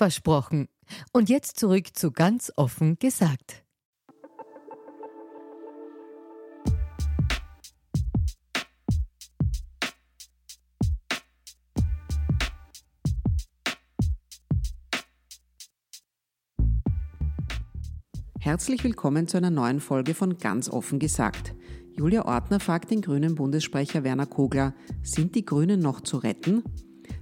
Versprochen. Und jetzt zurück zu ganz offen gesagt. Herzlich willkommen zu einer neuen Folge von Ganz offen gesagt. Julia Ortner fragt den grünen Bundessprecher Werner Kogler, sind die Grünen noch zu retten?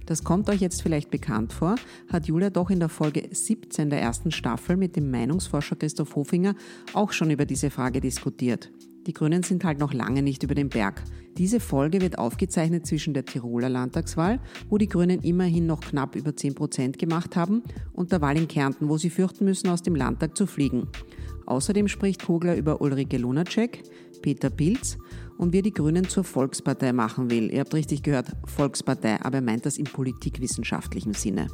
Das kommt euch jetzt vielleicht bekannt vor, hat Julia doch in der Folge 17 der ersten Staffel mit dem Meinungsforscher Christoph Hofinger auch schon über diese Frage diskutiert. Die Grünen sind halt noch lange nicht über den Berg. Diese Folge wird aufgezeichnet zwischen der Tiroler Landtagswahl, wo die Grünen immerhin noch knapp über 10 Prozent gemacht haben, und der Wahl in Kärnten, wo sie fürchten müssen, aus dem Landtag zu fliegen. Außerdem spricht Kogler über Ulrike Lunacek, Peter Pilz und wie er die Grünen zur Volkspartei machen will. Ihr habt richtig gehört, Volkspartei, aber er meint das im politikwissenschaftlichen Sinne.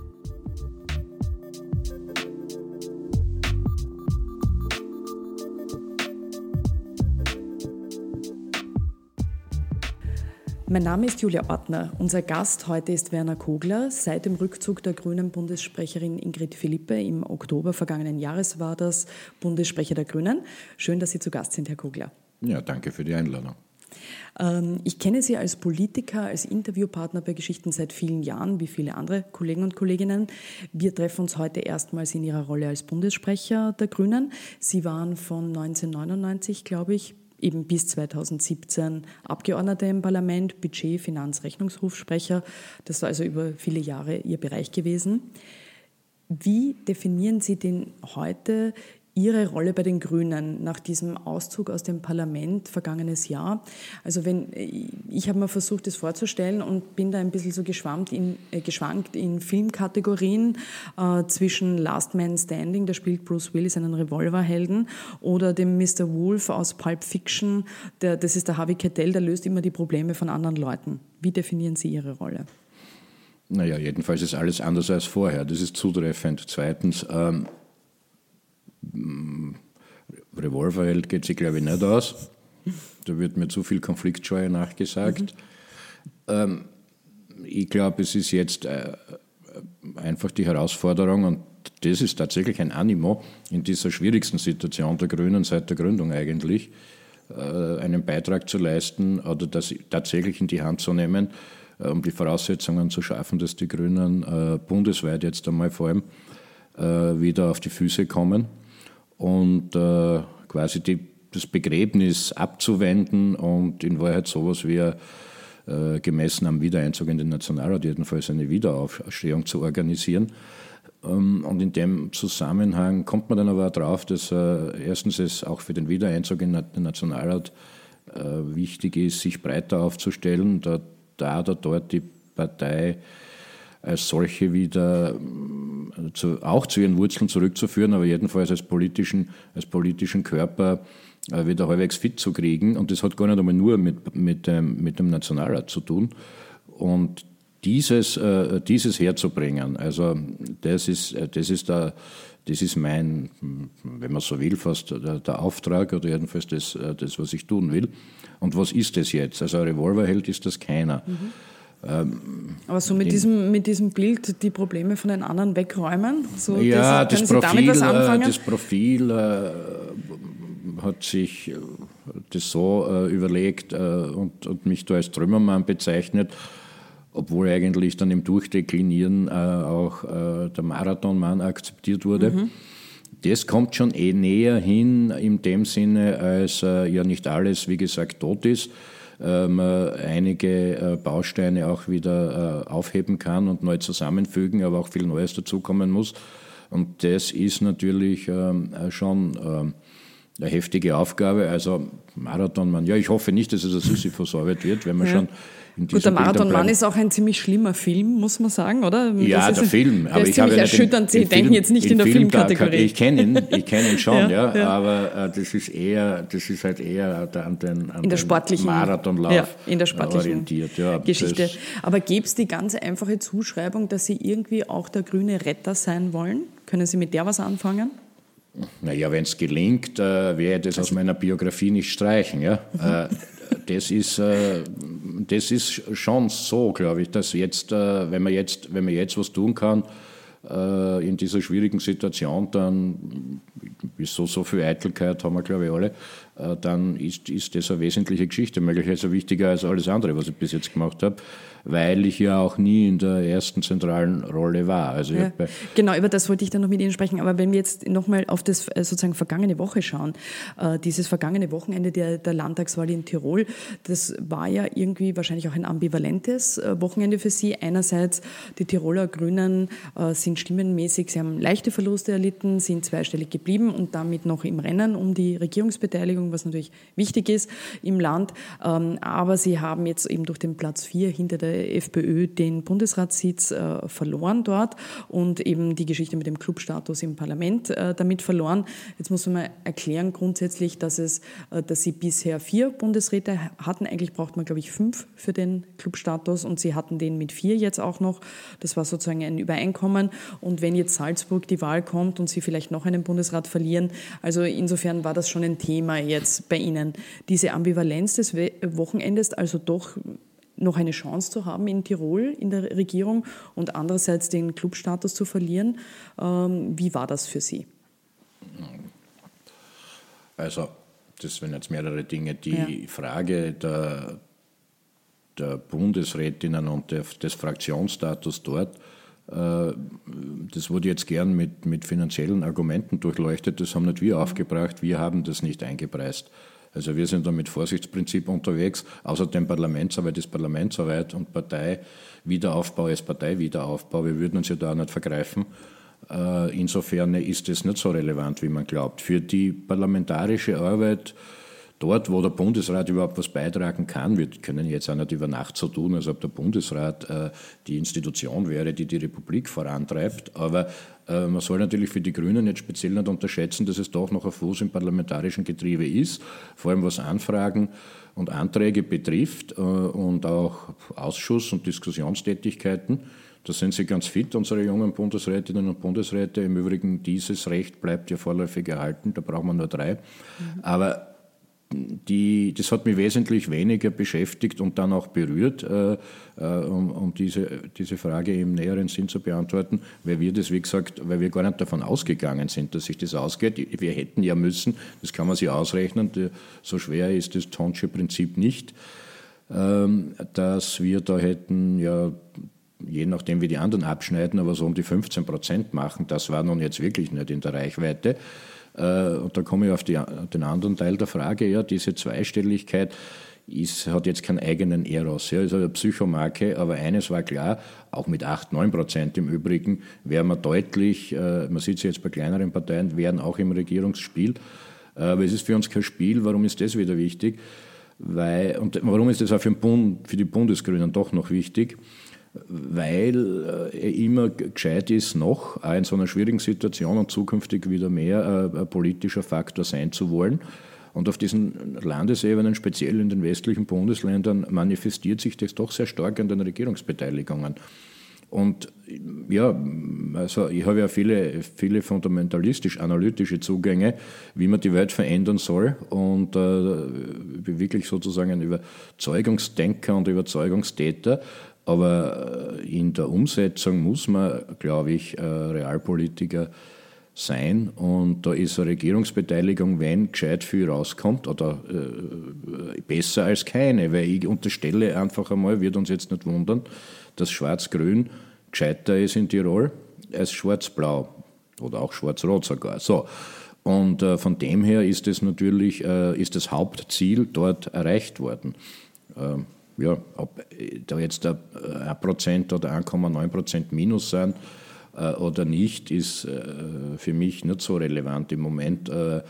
Mein Name ist Julia Ortner. Unser Gast heute ist Werner Kogler. Seit dem Rückzug der grünen Bundessprecherin Ingrid Philippe im Oktober vergangenen Jahres war das Bundessprecher der Grünen. Schön, dass Sie zu Gast sind, Herr Kogler. Ja, danke für die Einladung. Ähm, ich kenne Sie als Politiker, als Interviewpartner bei Geschichten seit vielen Jahren, wie viele andere Kollegen und Kolleginnen. Wir treffen uns heute erstmals in Ihrer Rolle als Bundessprecher der Grünen. Sie waren von 1999, glaube ich, eben bis 2017 Abgeordnete im Parlament, Budget, Finanz, Rechnungshofsprecher. Das ist also über viele Jahre Ihr Bereich gewesen. Wie definieren Sie denn heute Ihre Rolle bei den Grünen nach diesem Auszug aus dem Parlament vergangenes Jahr. Also wenn ich habe mir versucht, das vorzustellen und bin da ein bisschen so geschwammt in, äh, geschwankt in Filmkategorien äh, zwischen Last Man Standing, da spielt Bruce Willis einen Revolverhelden, oder dem Mr. Wolf aus Pulp Fiction, der, das ist der Harvey Keitel, der löst immer die Probleme von anderen Leuten. Wie definieren Sie Ihre Rolle? Naja, jedenfalls ist alles anders als vorher. Das ist zutreffend. Zweitens, ähm Revolverheld geht sich, glaube ich, nicht aus. Da wird mir zu viel Konfliktscheue nachgesagt. Mhm. Ähm, ich glaube, es ist jetzt äh, einfach die Herausforderung, und das ist tatsächlich ein Animo in dieser schwierigsten Situation der Grünen seit der Gründung eigentlich, äh, einen Beitrag zu leisten oder das tatsächlich in die Hand zu nehmen, äh, um die Voraussetzungen zu schaffen, dass die Grünen äh, bundesweit jetzt einmal vor allem äh, wieder auf die Füße kommen und äh, quasi die, das Begräbnis abzuwenden und in Wahrheit sowas wie äh, gemessen am Wiedereinzug in den Nationalrat jedenfalls eine Wiederaufstehung zu organisieren. Ähm, und in dem Zusammenhang kommt man dann aber drauf, dass äh, erstens es auch für den Wiedereinzug in den Nationalrat äh, wichtig ist, sich breiter aufzustellen, da, da oder dort die Partei als solche wieder zu, auch zu ihren Wurzeln zurückzuführen, aber jedenfalls als politischen, als politischen Körper äh, wieder halbwegs fit zu kriegen. Und das hat gar nicht einmal nur mit, mit, dem, mit dem Nationalrat zu tun. Und dieses, äh, dieses herzubringen, also das ist, das ist der, das ist mein, wenn man so will, fast der, der, Auftrag oder jedenfalls das, das, was ich tun will. Und was ist das jetzt? Also ein Revolverheld ist das keiner. Mhm. Ähm, Aber so mit diesem, mit diesem Bild die Probleme von den anderen wegräumen? So ja, das, das Profil, äh, das Profil äh, hat sich äh, das so äh, überlegt äh, und, und, mich da als Trümmermann bezeichnet, obwohl eigentlich dann im Durchdeklinieren äh, auch der Marathonmann akzeptiert wurde. Mhm das kommt schon eh näher hin in dem Sinne, als ja nicht alles, wie gesagt, tot ist. Äh, man einige äh, Bausteine auch wieder äh, aufheben kann und neu zusammenfügen, aber auch viel Neues dazukommen muss. Und das ist natürlich ähm, schon ähm, eine heftige Aufgabe. Also Marathonmann, ja, ich hoffe nicht, dass es eine Sisyphus-Arbeit wird, wenn man ja. schon Gut, der Marathonmann ist auch ein ziemlich schlimmer Film, muss man sagen, oder? Ja, der Film. Aber ich habe erschütternd. Sie denken jetzt nicht in der Film Filmkategorie. Ich kenne ihn, ich kenne ihn schon, ja, ja, aber äh, das ist eher, das ist halt eher an den, an in der sportlichen, Marathonlauf ja, in der sportlichen orientiert. Ja, Geschichte. Aber gäbe es die ganz einfache Zuschreibung, dass Sie irgendwie auch der grüne Retter sein wollen? Können Sie mit der was anfangen? Naja, wenn es gelingt, äh, werde ich das aus meiner Biografie nicht streichen. Ja? Mhm. Äh, das, ist, äh, das ist schon so, glaube ich, dass jetzt, äh, wenn, man jetzt, wenn man jetzt was tun kann, äh, in dieser schwierigen Situation, dann so, so viel Eitelkeit haben wir, glaube ich, alle, dann ist, ist das eine wesentliche Geschichte, möglicherweise wichtiger als alles andere, was ich bis jetzt gemacht habe weil ich ja auch nie in der ersten zentralen Rolle war. Also ja, genau, über das wollte ich dann noch mit Ihnen sprechen. Aber wenn wir jetzt nochmal auf das äh, sozusagen vergangene Woche schauen, äh, dieses vergangene Wochenende der, der Landtagswahl in Tirol, das war ja irgendwie wahrscheinlich auch ein ambivalentes äh, Wochenende für Sie. Einerseits, die Tiroler Grünen sind stimmenmäßig, sie haben leichte Verluste erlitten, sind zweistellig geblieben und damit noch im Rennen um die Regierungsbeteiligung, was natürlich wichtig ist im Land. Ähm, aber sie haben jetzt eben durch den Platz 4 hinter der FPÖ den Bundesratssitz äh, verloren dort und eben die Geschichte mit dem Clubstatus im Parlament äh, damit verloren. Jetzt muss man mal erklären grundsätzlich, dass es, äh, dass sie bisher vier Bundesräte hatten. Eigentlich braucht man, glaube ich, fünf für den Clubstatus und sie hatten den mit vier jetzt auch noch. Das war sozusagen ein Übereinkommen. Und wenn jetzt Salzburg die Wahl kommt und sie vielleicht noch einen Bundesrat verlieren, also insofern war das schon ein Thema jetzt bei Ihnen. Diese Ambivalenz des Wochenendes, also doch noch eine Chance zu haben in Tirol in der Regierung und andererseits den Clubstatus zu verlieren. Ähm, wie war das für Sie? Also, das sind jetzt mehrere Dinge. Die ja. Frage der, der Bundesrätinnen und des Fraktionsstatus dort, das wurde jetzt gern mit, mit finanziellen Argumenten durchleuchtet. Das haben nicht wir aufgebracht, wir haben das nicht eingepreist. Also wir sind da mit Vorsichtsprinzip unterwegs. Außerdem Parlamentsarbeit ist Parlamentsarbeit und Parteiwiederaufbau ist Parteiwiederaufbau. Wir würden uns ja da nicht vergreifen. Äh, insofern ist es nicht so relevant, wie man glaubt. Für die parlamentarische Arbeit dort, wo der Bundesrat überhaupt was beitragen kann, wir können jetzt auch nicht über Nacht so tun, als ob der Bundesrat äh, die Institution wäre, die die Republik vorantreibt, aber äh, man soll natürlich für die Grünen jetzt speziell nicht unterschätzen, dass es doch noch ein Fuß im parlamentarischen Getriebe ist, vor allem was Anfragen und Anträge betrifft äh, und auch Ausschuss- und Diskussionstätigkeiten. Da sind sie ganz fit, unsere jungen Bundesrätinnen und Bundesräte. Im Übrigen, dieses Recht bleibt ja vorläufig erhalten, da braucht man nur drei. Mhm. Aber die, das hat mich wesentlich weniger beschäftigt und dann auch berührt, äh, äh, um, um, diese, diese Frage im näheren Sinn zu beantworten, weil wir das, wie gesagt, weil wir gar nicht davon ausgegangen sind, dass sich das ausgeht. Wir hätten ja müssen, das kann man sich ausrechnen, so schwer ist das Tonsche Prinzip nicht, ähm, dass wir da hätten ja je nachdem wie die anderen abschneiden, aber so um die 15 Prozent machen. Das war nun jetzt wirklich nicht in der Reichweite. Äh, und da komme ich auf die, den anderen Teil der Frage, ja, diese Zweistelligkeit ist, hat jetzt keinen eigenen Eros, ja, ist eine Psychomarke, aber eines war klar, auch mit 8, 9 Prozent im Übrigen, wären wir deutlich, äh, man sieht es jetzt bei kleineren Parteien, wären auch im Regierungsspiel. Äh, aber es ist für uns kein Spiel, warum ist das wieder wichtig? Weil, und warum ist das auch für, Bund, für die Bundesgrünen doch noch wichtig? Weil er immer gescheit ist, noch in so einer schwierigen Situation und zukünftig wieder mehr ein politischer Faktor sein zu wollen. Und auf diesen Landesebenen, speziell in den westlichen Bundesländern, manifestiert sich das doch sehr stark an den Regierungsbeteiligungen. Und ja, also ich habe ja viele, viele fundamentalistisch-analytische Zugänge, wie man die Welt verändern soll. Und äh, wirklich sozusagen ein Überzeugungsdenker und Überzeugungstäter. Aber äh, in der Umsetzung muss man, glaube ich, äh, Realpolitiker sein. Und da ist eine Regierungsbeteiligung, wenn gescheit viel rauskommt, oder äh, besser als keine, weil ich unterstelle einfach einmal, wird uns jetzt nicht wundern, dass Schwarz-Grün gescheiter ist in Tirol als Schwarz-Blau. oder auch schwarz-rot sogar. So. Und äh, von dem her ist es natürlich, äh, ist das Hauptziel dort erreicht worden. Ähm, ja, ob da jetzt ein Prozent oder 1,9 Prozent Minus sein äh, oder nicht, ist äh, für mich nicht so relevant im Moment. Äh,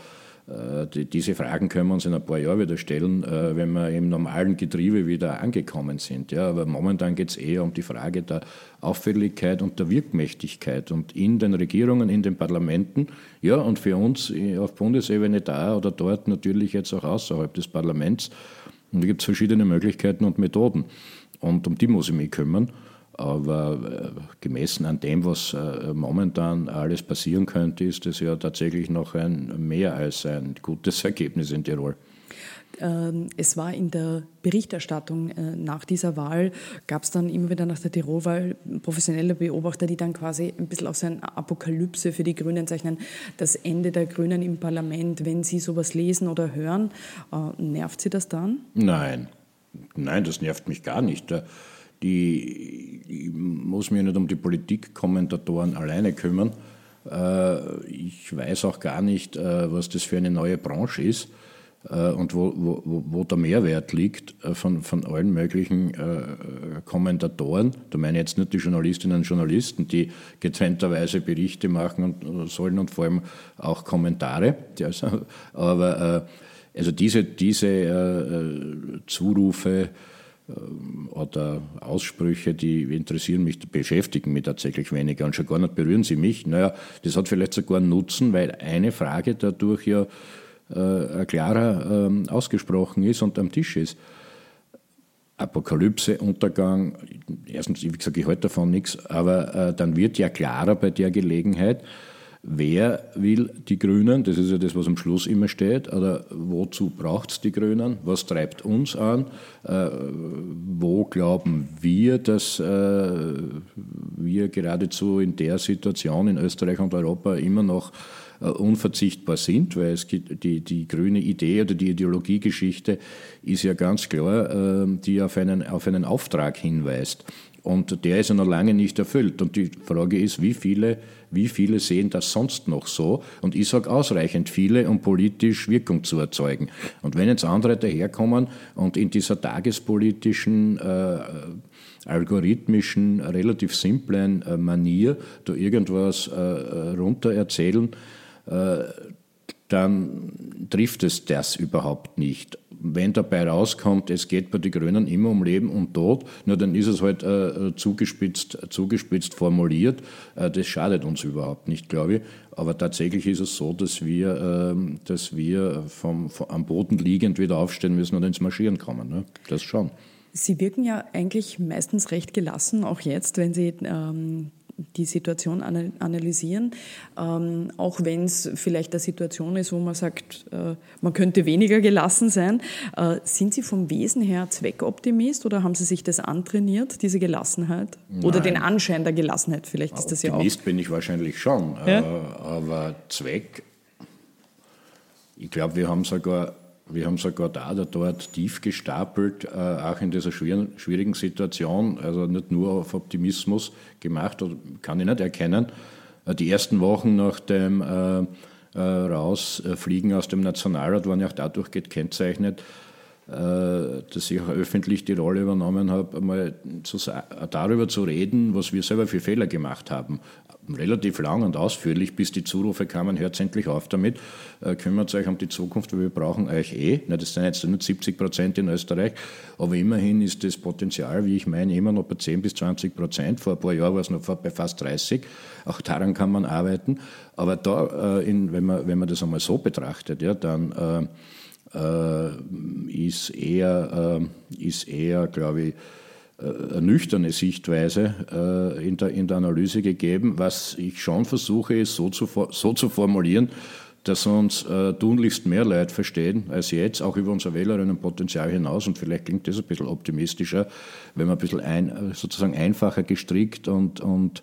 äh, die, diese Fragen können wir uns in ein paar Jahren wieder stellen, äh, wenn wir im normalen Getriebe wieder angekommen sind. Ja, aber momentan geht es eher um die Frage der Auffälligkeit und der Wirkmächtigkeit und in den Regierungen, in den Parlamenten, ja, und für uns auf Bundesebene da oder dort natürlich jetzt auch außerhalb des Parlaments. Und da gibt es verschiedene Möglichkeiten und Methoden. Und um die muss ich mich kümmern. Aber äh, gemessen an dem, was äh, momentan alles passieren könnte, ist es ja tatsächlich noch ein mehr als ein gutes Ergebnis in Tirol. Ähm, es war in der Berichterstattung äh, nach dieser Wahl, gab es dann immer wieder nach der Tirolwahl professionelle Beobachter, die dann quasi ein bisschen aus einer Apokalypse für die Grünen zeichnen, das Ende der Grünen im Parlament, wenn sie sowas lesen oder hören. Nervt Sie das dann? Nein, nein, das nervt mich gar nicht die, ich muss mich nicht um die Politikkommentatoren alleine kümmern. Äh, ich weiß auch gar nicht, äh, was das für eine neue Branche ist äh, und wo, wo, wo der Mehrwert liegt von, von allen möglichen Kommentatoren. Da meine ich jetzt nicht die Journalistinnen und Journalisten, die getrennterweise Berichte machen und sollen und vor allem auch Kommentare. Aber also diese, diese Zurufe, ähm, oder Aussprüche, die interessieren mich, beschäftigen mich tatsächlich weniger und schon gar nicht berühren sie mich. Naja, das hat vielleicht sogar einen Nutzen, weil eine Frage dadurch ja äh, klarer äh, ausgesprochen ist und am Tisch ist. Apokalypse, Untergang, erstens, wie gesagt, ich halte davon nichts, aber äh, dann wird ja klarer bei der Gelegenheit, Wer will die Grünen? Das ist ja das, was am Schluss immer steht. Oder wozu braucht es die Grünen? Was treibt uns an? Äh, wo glauben wir, dass äh, wir geradezu in der Situation in Österreich und Europa immer noch unverzichtbar sind? Weil es die, die grüne Idee oder die Ideologiegeschichte ist ja ganz klar, äh, die auf einen, auf einen Auftrag hinweist. Und der ist ja noch lange nicht erfüllt. Und die Frage ist, wie viele, wie viele sehen das sonst noch so? Und ich sage ausreichend viele, um politisch Wirkung zu erzeugen. Und wenn jetzt andere daherkommen und in dieser tagespolitischen, äh, algorithmischen, relativ simplen äh, Manier da irgendwas äh, äh runter erzählen, äh, dann trifft es das überhaupt nicht. Wenn dabei rauskommt, es geht bei den Grünen immer um Leben und Tod, nur dann ist es halt äh, zugespitzt, zugespitzt formuliert. Äh, das schadet uns überhaupt nicht, glaube ich. Aber tatsächlich ist es so, dass wir, äh, dass wir vom, vom, am Boden liegend wieder aufstehen müssen und ins Marschieren kommen. Ne? Das schon. Sie wirken ja eigentlich meistens recht gelassen, auch jetzt, wenn Sie ähm, die Situation analysieren, ähm, auch wenn es vielleicht eine Situation ist, wo man sagt, äh, man könnte weniger gelassen sein. Äh, sind Sie vom Wesen her Zweckoptimist oder haben Sie sich das antrainiert, diese Gelassenheit? Nein. Oder den Anschein der Gelassenheit, vielleicht ist das ja auch. Optimist bin ich wahrscheinlich schon, ja? äh, aber Zweck, ich glaube, wir haben sogar wir haben sogar da oder dort tief gestapelt, äh, auch in dieser schwierigen Situation, also nicht nur auf Optimismus gemacht, kann ich nicht erkennen. Äh, die ersten Wochen nach dem äh, äh, Rausfliegen aus dem Nationalrat waren ja auch dadurch gekennzeichnet, äh, dass ich auch öffentlich die Rolle übernommen habe, einmal zu, darüber zu reden, was wir selber für Fehler gemacht haben. Relativ lang und ausführlich, bis die Zurufe kamen, hört endlich auf damit, äh, kümmert euch um die Zukunft, weil wir brauchen euch eh. Das sind jetzt nur 70 Prozent in Österreich, aber immerhin ist das Potenzial, wie ich meine, immer noch bei 10 bis 20 Prozent. Vor ein paar Jahren war es noch bei fast 30. Auch daran kann man arbeiten. Aber da, äh, wenn, man, wenn man das einmal so betrachtet, ja, dann äh, äh, ist eher, ist eher glaube ich, äh, nüchterne Sichtweise in der, in der Analyse gegeben. Was ich schon versuche, ist so zu, so zu formulieren, dass uns äh, tunlichst mehr Leute verstehen als jetzt, auch über unser Wählerinnenpotenzial hinaus. Und vielleicht klingt das ein bisschen optimistischer, wenn man ein bisschen ein, sozusagen einfacher gestrickt und, und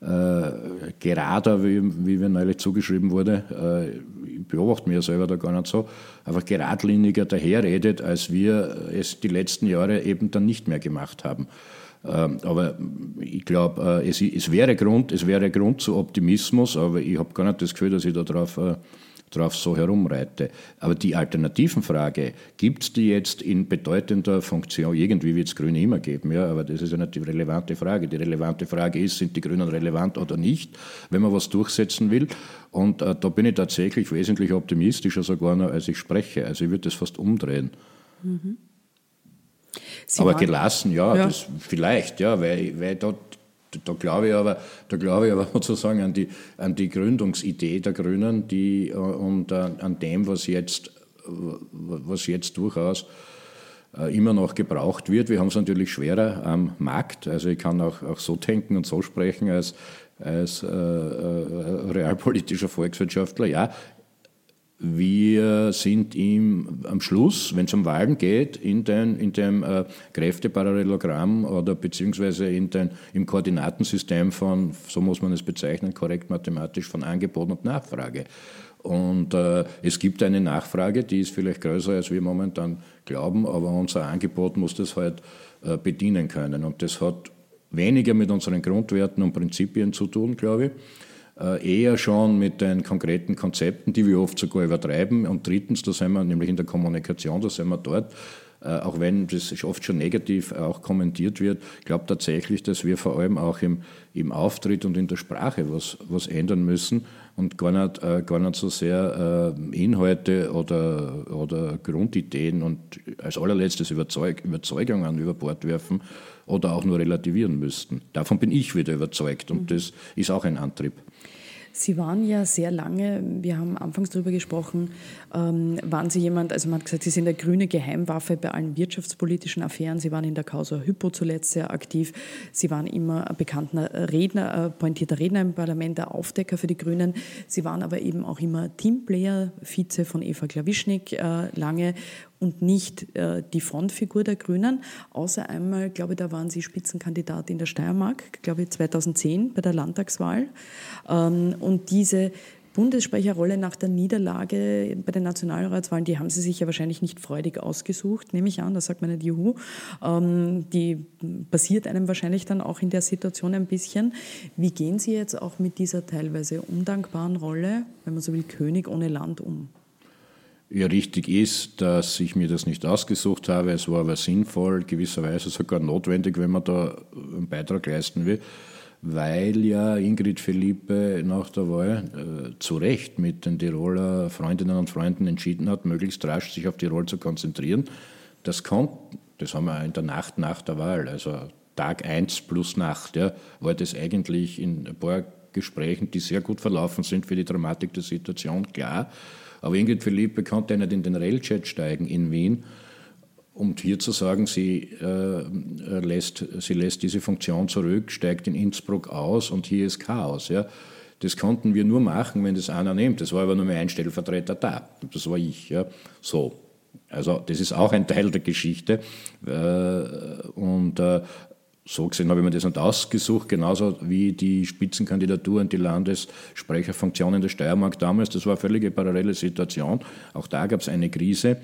äh, gerader, wie, wie mir neulich zugeschrieben wurde, äh, ich beobachte ja selber da gar nicht so, einfach geradliniger daherredet, als wir es die letzten Jahre eben dann nicht mehr gemacht haben. Ähm, aber ich glaube, es, es, wäre Grund, es wäre Grund zu Optimismus, aber ich habe gar nicht das Gefühl, dass ich darauf drauf so herumreite. Aber die Alternativenfrage, gibt es die jetzt in bedeutender Funktion? Irgendwie wird es Grüne immer geben, ja, aber das ist ja nicht die relevante Frage. Die relevante Frage ist, sind die Grünen relevant oder nicht, wenn man was durchsetzen will? Und äh, da bin ich tatsächlich wesentlich optimistischer sogar noch, als ich spreche. Also ich würde das fast umdrehen. Mhm. aber gelassen, ja, ja. Das vielleicht, ja, weil, weil dort da glaube ich aber, da glaube ich aber sozusagen an die, an die Gründungsidee der Grünen die, äh, und an, an dem, was jetzt, was jetzt durchaus äh, immer noch gebraucht wird. Wir haben es natürlich schwerer am Markt. Also ich kann auch, auch so denken und so sprechen als, als äh, äh, realpolitischer Volkswirtschaftler. Ja, wir sind ihm am Schluss, wenn es um Wahlen geht, in, den, in dem äh, Kräfteparallelogramm oder beziehungsweise in den, im Koordinatensystem von, so muss man es bezeichnen, korrekt mathematisch, von Angebot und Nachfrage. Und äh, es gibt eine Nachfrage, die ist vielleicht größer, als wir momentan glauben, aber unser Angebot muss das halt äh, bedienen können. Und das hat weniger mit unseren Grundwerten und Prinzipien zu tun, glaube ich eher schon mit den konkreten Konzepten, die wir oft sogar übertreiben. Und drittens, da sind wir nämlich in der Kommunikation, da sind wir dort, äh, auch wenn das oft schon negativ auch kommentiert wird, ich glaube tatsächlich, dass wir vor allem auch im, im Auftritt und in der Sprache was, was ändern müssen und gar nicht, äh, gar nicht so sehr Inhalte oder, oder Grundideen und als allerletztes Überzeug, Überzeugungen über Bord werfen oder auch nur relativieren müssten. Davon bin ich wieder überzeugt und mhm. das ist auch ein Antrieb. Sie waren ja sehr lange, wir haben anfangs darüber gesprochen, ähm, waren Sie jemand, also man hat gesagt, Sie sind der grüne Geheimwaffe bei allen wirtschaftspolitischen Affären. Sie waren in der Causa Hypo zuletzt sehr aktiv. Sie waren immer ein bekannter Redner, äh, pointierter Redner im Parlament, der Aufdecker für die Grünen. Sie waren aber eben auch immer Teamplayer, Vize von Eva Klawischnik äh, lange und nicht äh, die Frontfigur der Grünen. Außer einmal, glaube ich, da waren Sie Spitzenkandidat in der Steiermark, glaube ich 2010 bei der Landtagswahl. Ähm, und diese Bundessprecherrolle nach der Niederlage bei den Nationalratswahlen, die haben Sie sich ja wahrscheinlich nicht freudig ausgesucht, nehme ich an, da sagt man nicht Juhu. Ähm, die passiert einem wahrscheinlich dann auch in der Situation ein bisschen. Wie gehen Sie jetzt auch mit dieser teilweise undankbaren Rolle, wenn man so will, König ohne Land um? Ja richtig ist, dass ich mir das nicht ausgesucht habe. Es war aber sinnvoll, gewisserweise sogar notwendig, wenn man da einen Beitrag leisten will, weil ja Ingrid Felipe nach der Wahl äh, zu Recht mit den Tiroler Freundinnen und Freunden entschieden hat, möglichst rasch sich auf Tirol zu konzentrieren. Das kommt, das haben wir in der Nacht nach der Wahl, also Tag 1 plus Nacht, ja, war das eigentlich in ein paar Gesprächen, die sehr gut verlaufen sind für die Dramatik der Situation, klar. Aber Ingrid Philippe konnte nicht in den Railjet steigen in Wien, um hier zu sagen, sie, äh, lässt, sie lässt diese Funktion zurück, steigt in Innsbruck aus und hier ist Chaos. Ja. Das konnten wir nur machen, wenn das einer nimmt. Das war aber nur mehr ein Stellvertreter da. Das war ich. Ja. So. Also das ist auch ein Teil der Geschichte. Äh, und äh, so gesehen habe ich mir das nicht ausgesucht, genauso wie die Spitzenkandidatur und die Landessprecherfunktion in der Steiermark damals. Das war eine völlige parallele Situation. Auch da gab es eine Krise.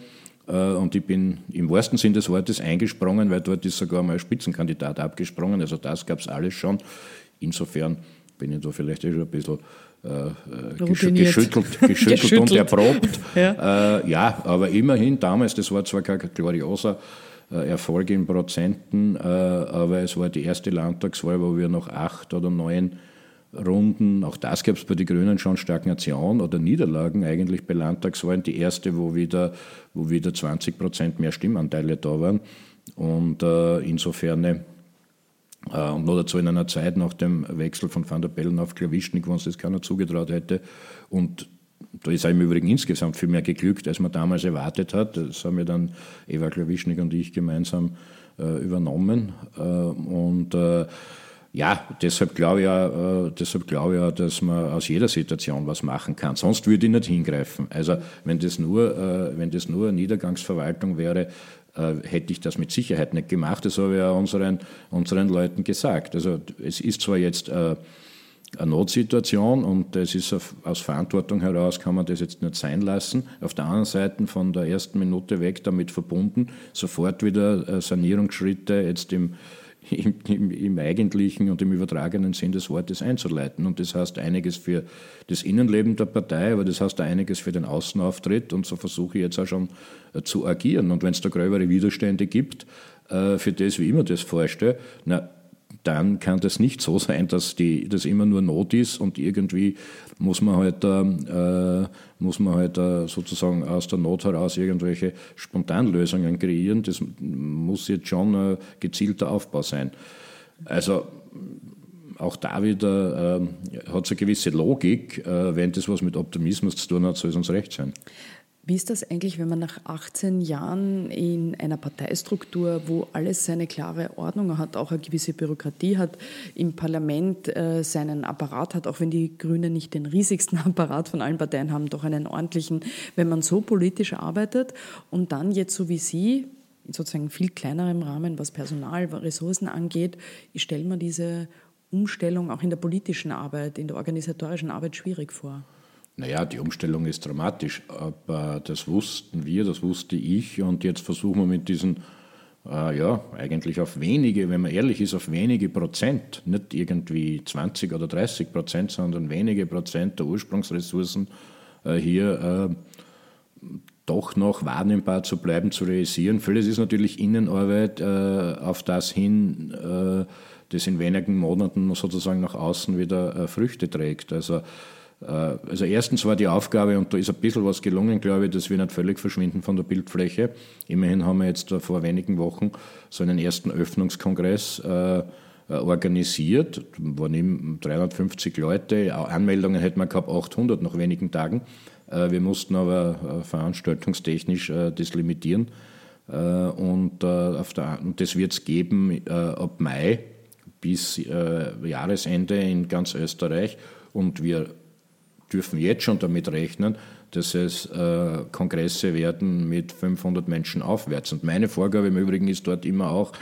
Äh, und ich bin im wahrsten Sinn des Wortes eingesprungen, weil dort ist sogar mal ein Spitzenkandidat abgesprungen. Also das gab es alles schon. Insofern bin ich da vielleicht eh schon ein bisschen äh, geschüttelt, geschüttelt, geschüttelt, und erprobt. ja. Äh, ja, aber immerhin damals, das war zwar kein glorioser äh, Erfolg in Prozenten, äh, aber es war die erste Landtagswahl, wo wir noch acht oder neun Runden, auch das gab es bei den Grünen schon Stagnation oder Niederlagen eigentlich bei Landtagswahlen. Die erste, wo wieder, wo wieder 20 Prozent mehr Stimmanteile da waren. Und äh, insofern, äh, und noch dazu in einer Zeit nach dem Wechsel von Van der Bellen auf Klawischnik, wo uns das keiner zugetraut hätte. Und da ist im Übrigen insgesamt viel mehr geglückt, als man damals erwartet hat. Das haben wir dann Eva Klawischnik und ich gemeinsam äh, übernommen. Äh, und äh, ja, deshalb glaube ich, ja, äh, deshalb ich ja, dass man aus jeder Situation was machen kann. Sonst würde ich nicht hingreifen. Also wenn das nur, äh, wenn das nur Niedergangsverwaltung wäre, äh, hätte ich das mit Sicherheit nicht gemacht. Das habe ich ja unseren, unseren Leuten gesagt. Also es ist zwar jetzt eine Notsituation und es ist aus Verantwortung heraus, kann man das jetzt nicht sein lassen. Auf der anderen Seite von der ersten Minute weg damit verbunden, sofort wieder äh, Sanierungsschritte jetzt im, im, im, im, eigentlichen und im übertragenen Sinn des Wortes einzuleiten. Und das heißt einiges für das Innenleben der Partei, aber das heißt einiges für den Außenauftritt. Und so versuche ich jetzt auch schon äh, zu agieren. Und wenn es da gröbere Widerstände gibt, äh, für das, wie immer das vorstelle, na, dann kann das nicht so sein, dass das immer nur Not ist und irgendwie muss man halt, äh, muss man halt äh, sozusagen aus der Not heraus irgendwelche Spontanlösungen kreieren. Das muss jetzt schon ein gezielter Aufbau sein. Also auch da wieder äh, hat es eine gewisse Logik. Äh, wenn das was mit Optimismus zu tun hat, soll es uns recht sein. Wie ist das eigentlich, wenn man nach 18 Jahren in einer Parteistruktur, wo alles seine klare Ordnung hat, auch eine gewisse Bürokratie hat, im Parlament äh, seinen Apparat hat, auch wenn die Grünen nicht den riesigsten Apparat von allen Parteien haben, doch einen ordentlichen, wenn man so politisch arbeitet und dann jetzt so wie Sie, in sozusagen viel kleinerem Rahmen, was Personal, Ressourcen angeht, ich stelle mir diese Umstellung auch in der politischen Arbeit, in der organisatorischen Arbeit schwierig vor. Naja, die Umstellung ist dramatisch, aber das wussten wir, das wusste ich und jetzt versuchen wir mit diesen, äh, ja, eigentlich auf wenige, wenn man ehrlich ist, auf wenige Prozent, nicht irgendwie 20 oder 30 Prozent, sondern wenige Prozent der Ursprungsressourcen äh, hier äh, doch noch wahrnehmbar zu bleiben, zu realisieren. Vieles ist natürlich Innenarbeit äh, auf das hin, äh, das in wenigen Monaten sozusagen nach außen wieder äh, Früchte trägt. Also also erstens war die Aufgabe, und da ist ein bisschen was gelungen, glaube ich, dass wir nicht völlig verschwinden von der Bildfläche. Immerhin haben wir jetzt vor wenigen Wochen so einen ersten Öffnungskongress äh, äh organisiert. Da waren 350 Leute, Anmeldungen hätten wir gehabt 800 nach wenigen Tagen. Äh, wir mussten aber veranstaltungstechnisch das limitieren. Und, und das wird es geben ab Mai bis Jahresende in ganz Österreich. Und wir dürfen jetzt schon damit rechnen, dass es äh, Kongresse werden mit 500 Menschen aufwärts. Und meine Vorgabe im Übrigen ist dort immer auch,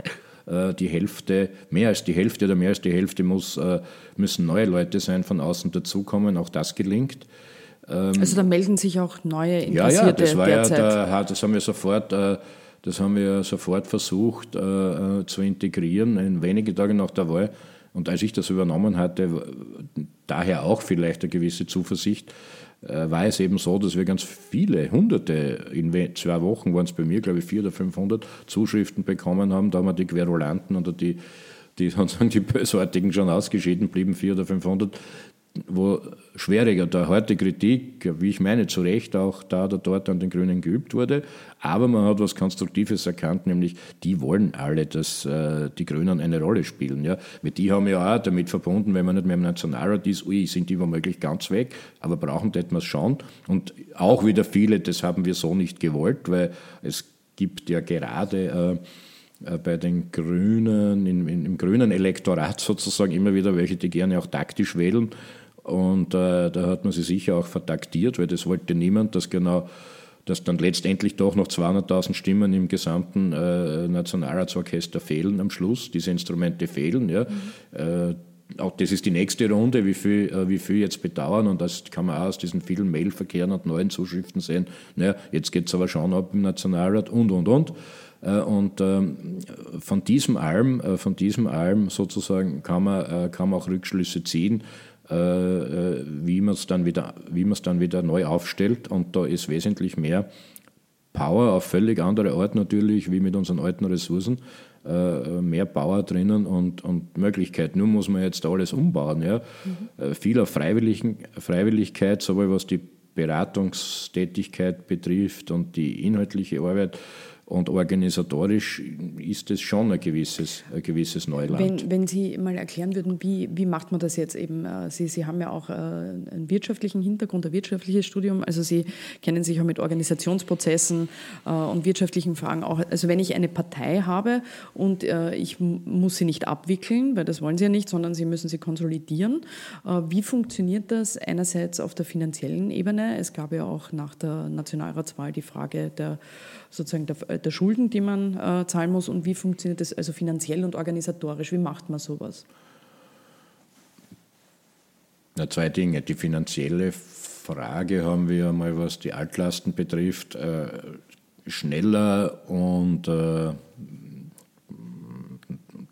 äh, die Hälfte, mehr als die Hälfte oder mehr als die Hälfte muss, äh, müssen neue Leute sein, von außen dazukommen. Auch das gelingt. Ähm, also da melden sich auch neue Interessierte Ja, ja, das war derzeit. ja, der, das haben wir sofort, äh, das haben wir sofort versucht äh, äh, zu integrieren, in wenige Tage nach der Wahl und als ich das übernommen hatte, daher auch vielleicht eine gewisse Zuversicht, äh, war es eben so, dass wir ganz viele, hunderte, in zwei Wochen waren es bei mir, glaube ich, vier oder 500 Zuschriften bekommen haben. Da haben wir die Querulanten oder die, die, sozusagen die Bösartigen schon ausgeschieden blieben, vier oder 500, wo schwere oder harte Kritik, wie ich meine, zu Recht auch da oder dort an den Grünen geübt wurde. Aber man hat was Konstruktives erkannt, nämlich die wollen alle, dass äh, die Grünen eine Rolle spielen. Ja? Mit die haben ja auch damit verbunden, wenn man nicht mehr im Nationalrat ist, ui, sind die womöglich ganz weg, aber brauchen das etwas schon. Und auch wieder viele, das haben wir so nicht gewollt, weil es gibt ja gerade äh, äh bei den Grünen, in, in, im grünen Elektorat sozusagen immer wieder welche, die gerne auch taktisch wählen und äh, da hat man sie sicher auch vertaktiert, weil das wollte niemand, dass genau dass dann letztendlich doch noch 200.000 Stimmen im gesamten äh, Nationalratsorchester fehlen am Schluss. Diese Instrumente fehlen. Ja. Mhm. Äh, auch das ist die nächste Runde, wie viel, äh, wie viel jetzt bedauern. Und das kann man auch aus diesen vielen Mailverkehren und neuen Zuschriften sehen. Naja, jetzt geht es aber schon ab im Nationalrat und, und, und. Äh, und ähm, von diesem Alm, äh, von diesem Alm sozusagen kann man, kann man auch Rückschlüsse ziehen wie man es dann, wieder, dann wieder neu aufstellt. Und da ist wesentlich mehr Power auf völlig andere Art natürlich, wie mit unseren alten Ressourcen. Äh, mehr Power drinnen und, und Möglichkeit. Nur muss man jetzt alles umbauen. Ja? Mhm. Viel auf Freiwilligkeit, sowohl was die Beratungstätigkeit betrifft und die inhaltliche Arbeit und organisatorisch ist es schon ein gewisses, ein gewisses Neuland. Wenn, wenn Sie mal erklären würden, wie, wie macht man das jetzt eben? Äh, Sie, Sie haben ja auch äh, einen wirtschaftlichen Hintergrund, ein wirtschaftliches Studium. Also Sie kennen sich auch mit Organisationsprozessen äh, und wirtschaftlichen Fragen auch. Also wenn ich eine Partei habe und ich muss sie nicht abwickeln, weil das wollen Sie ja nicht, sondern Sie müssen sie konsolidieren. Wie funktioniert das einerseits auf der finanziellen Ebene? Es gab ja auch nach der Nationalratswahl die Frage der sozusagen der, der Schulden, die man äh, zahlen muss und wie funktioniert das also finanziell und organisatorisch? Wie macht man sowas? Na, zwei Dinge. Die finanzielle Frage haben wir mal, was die Altlasten betrifft, äh, schneller und äh,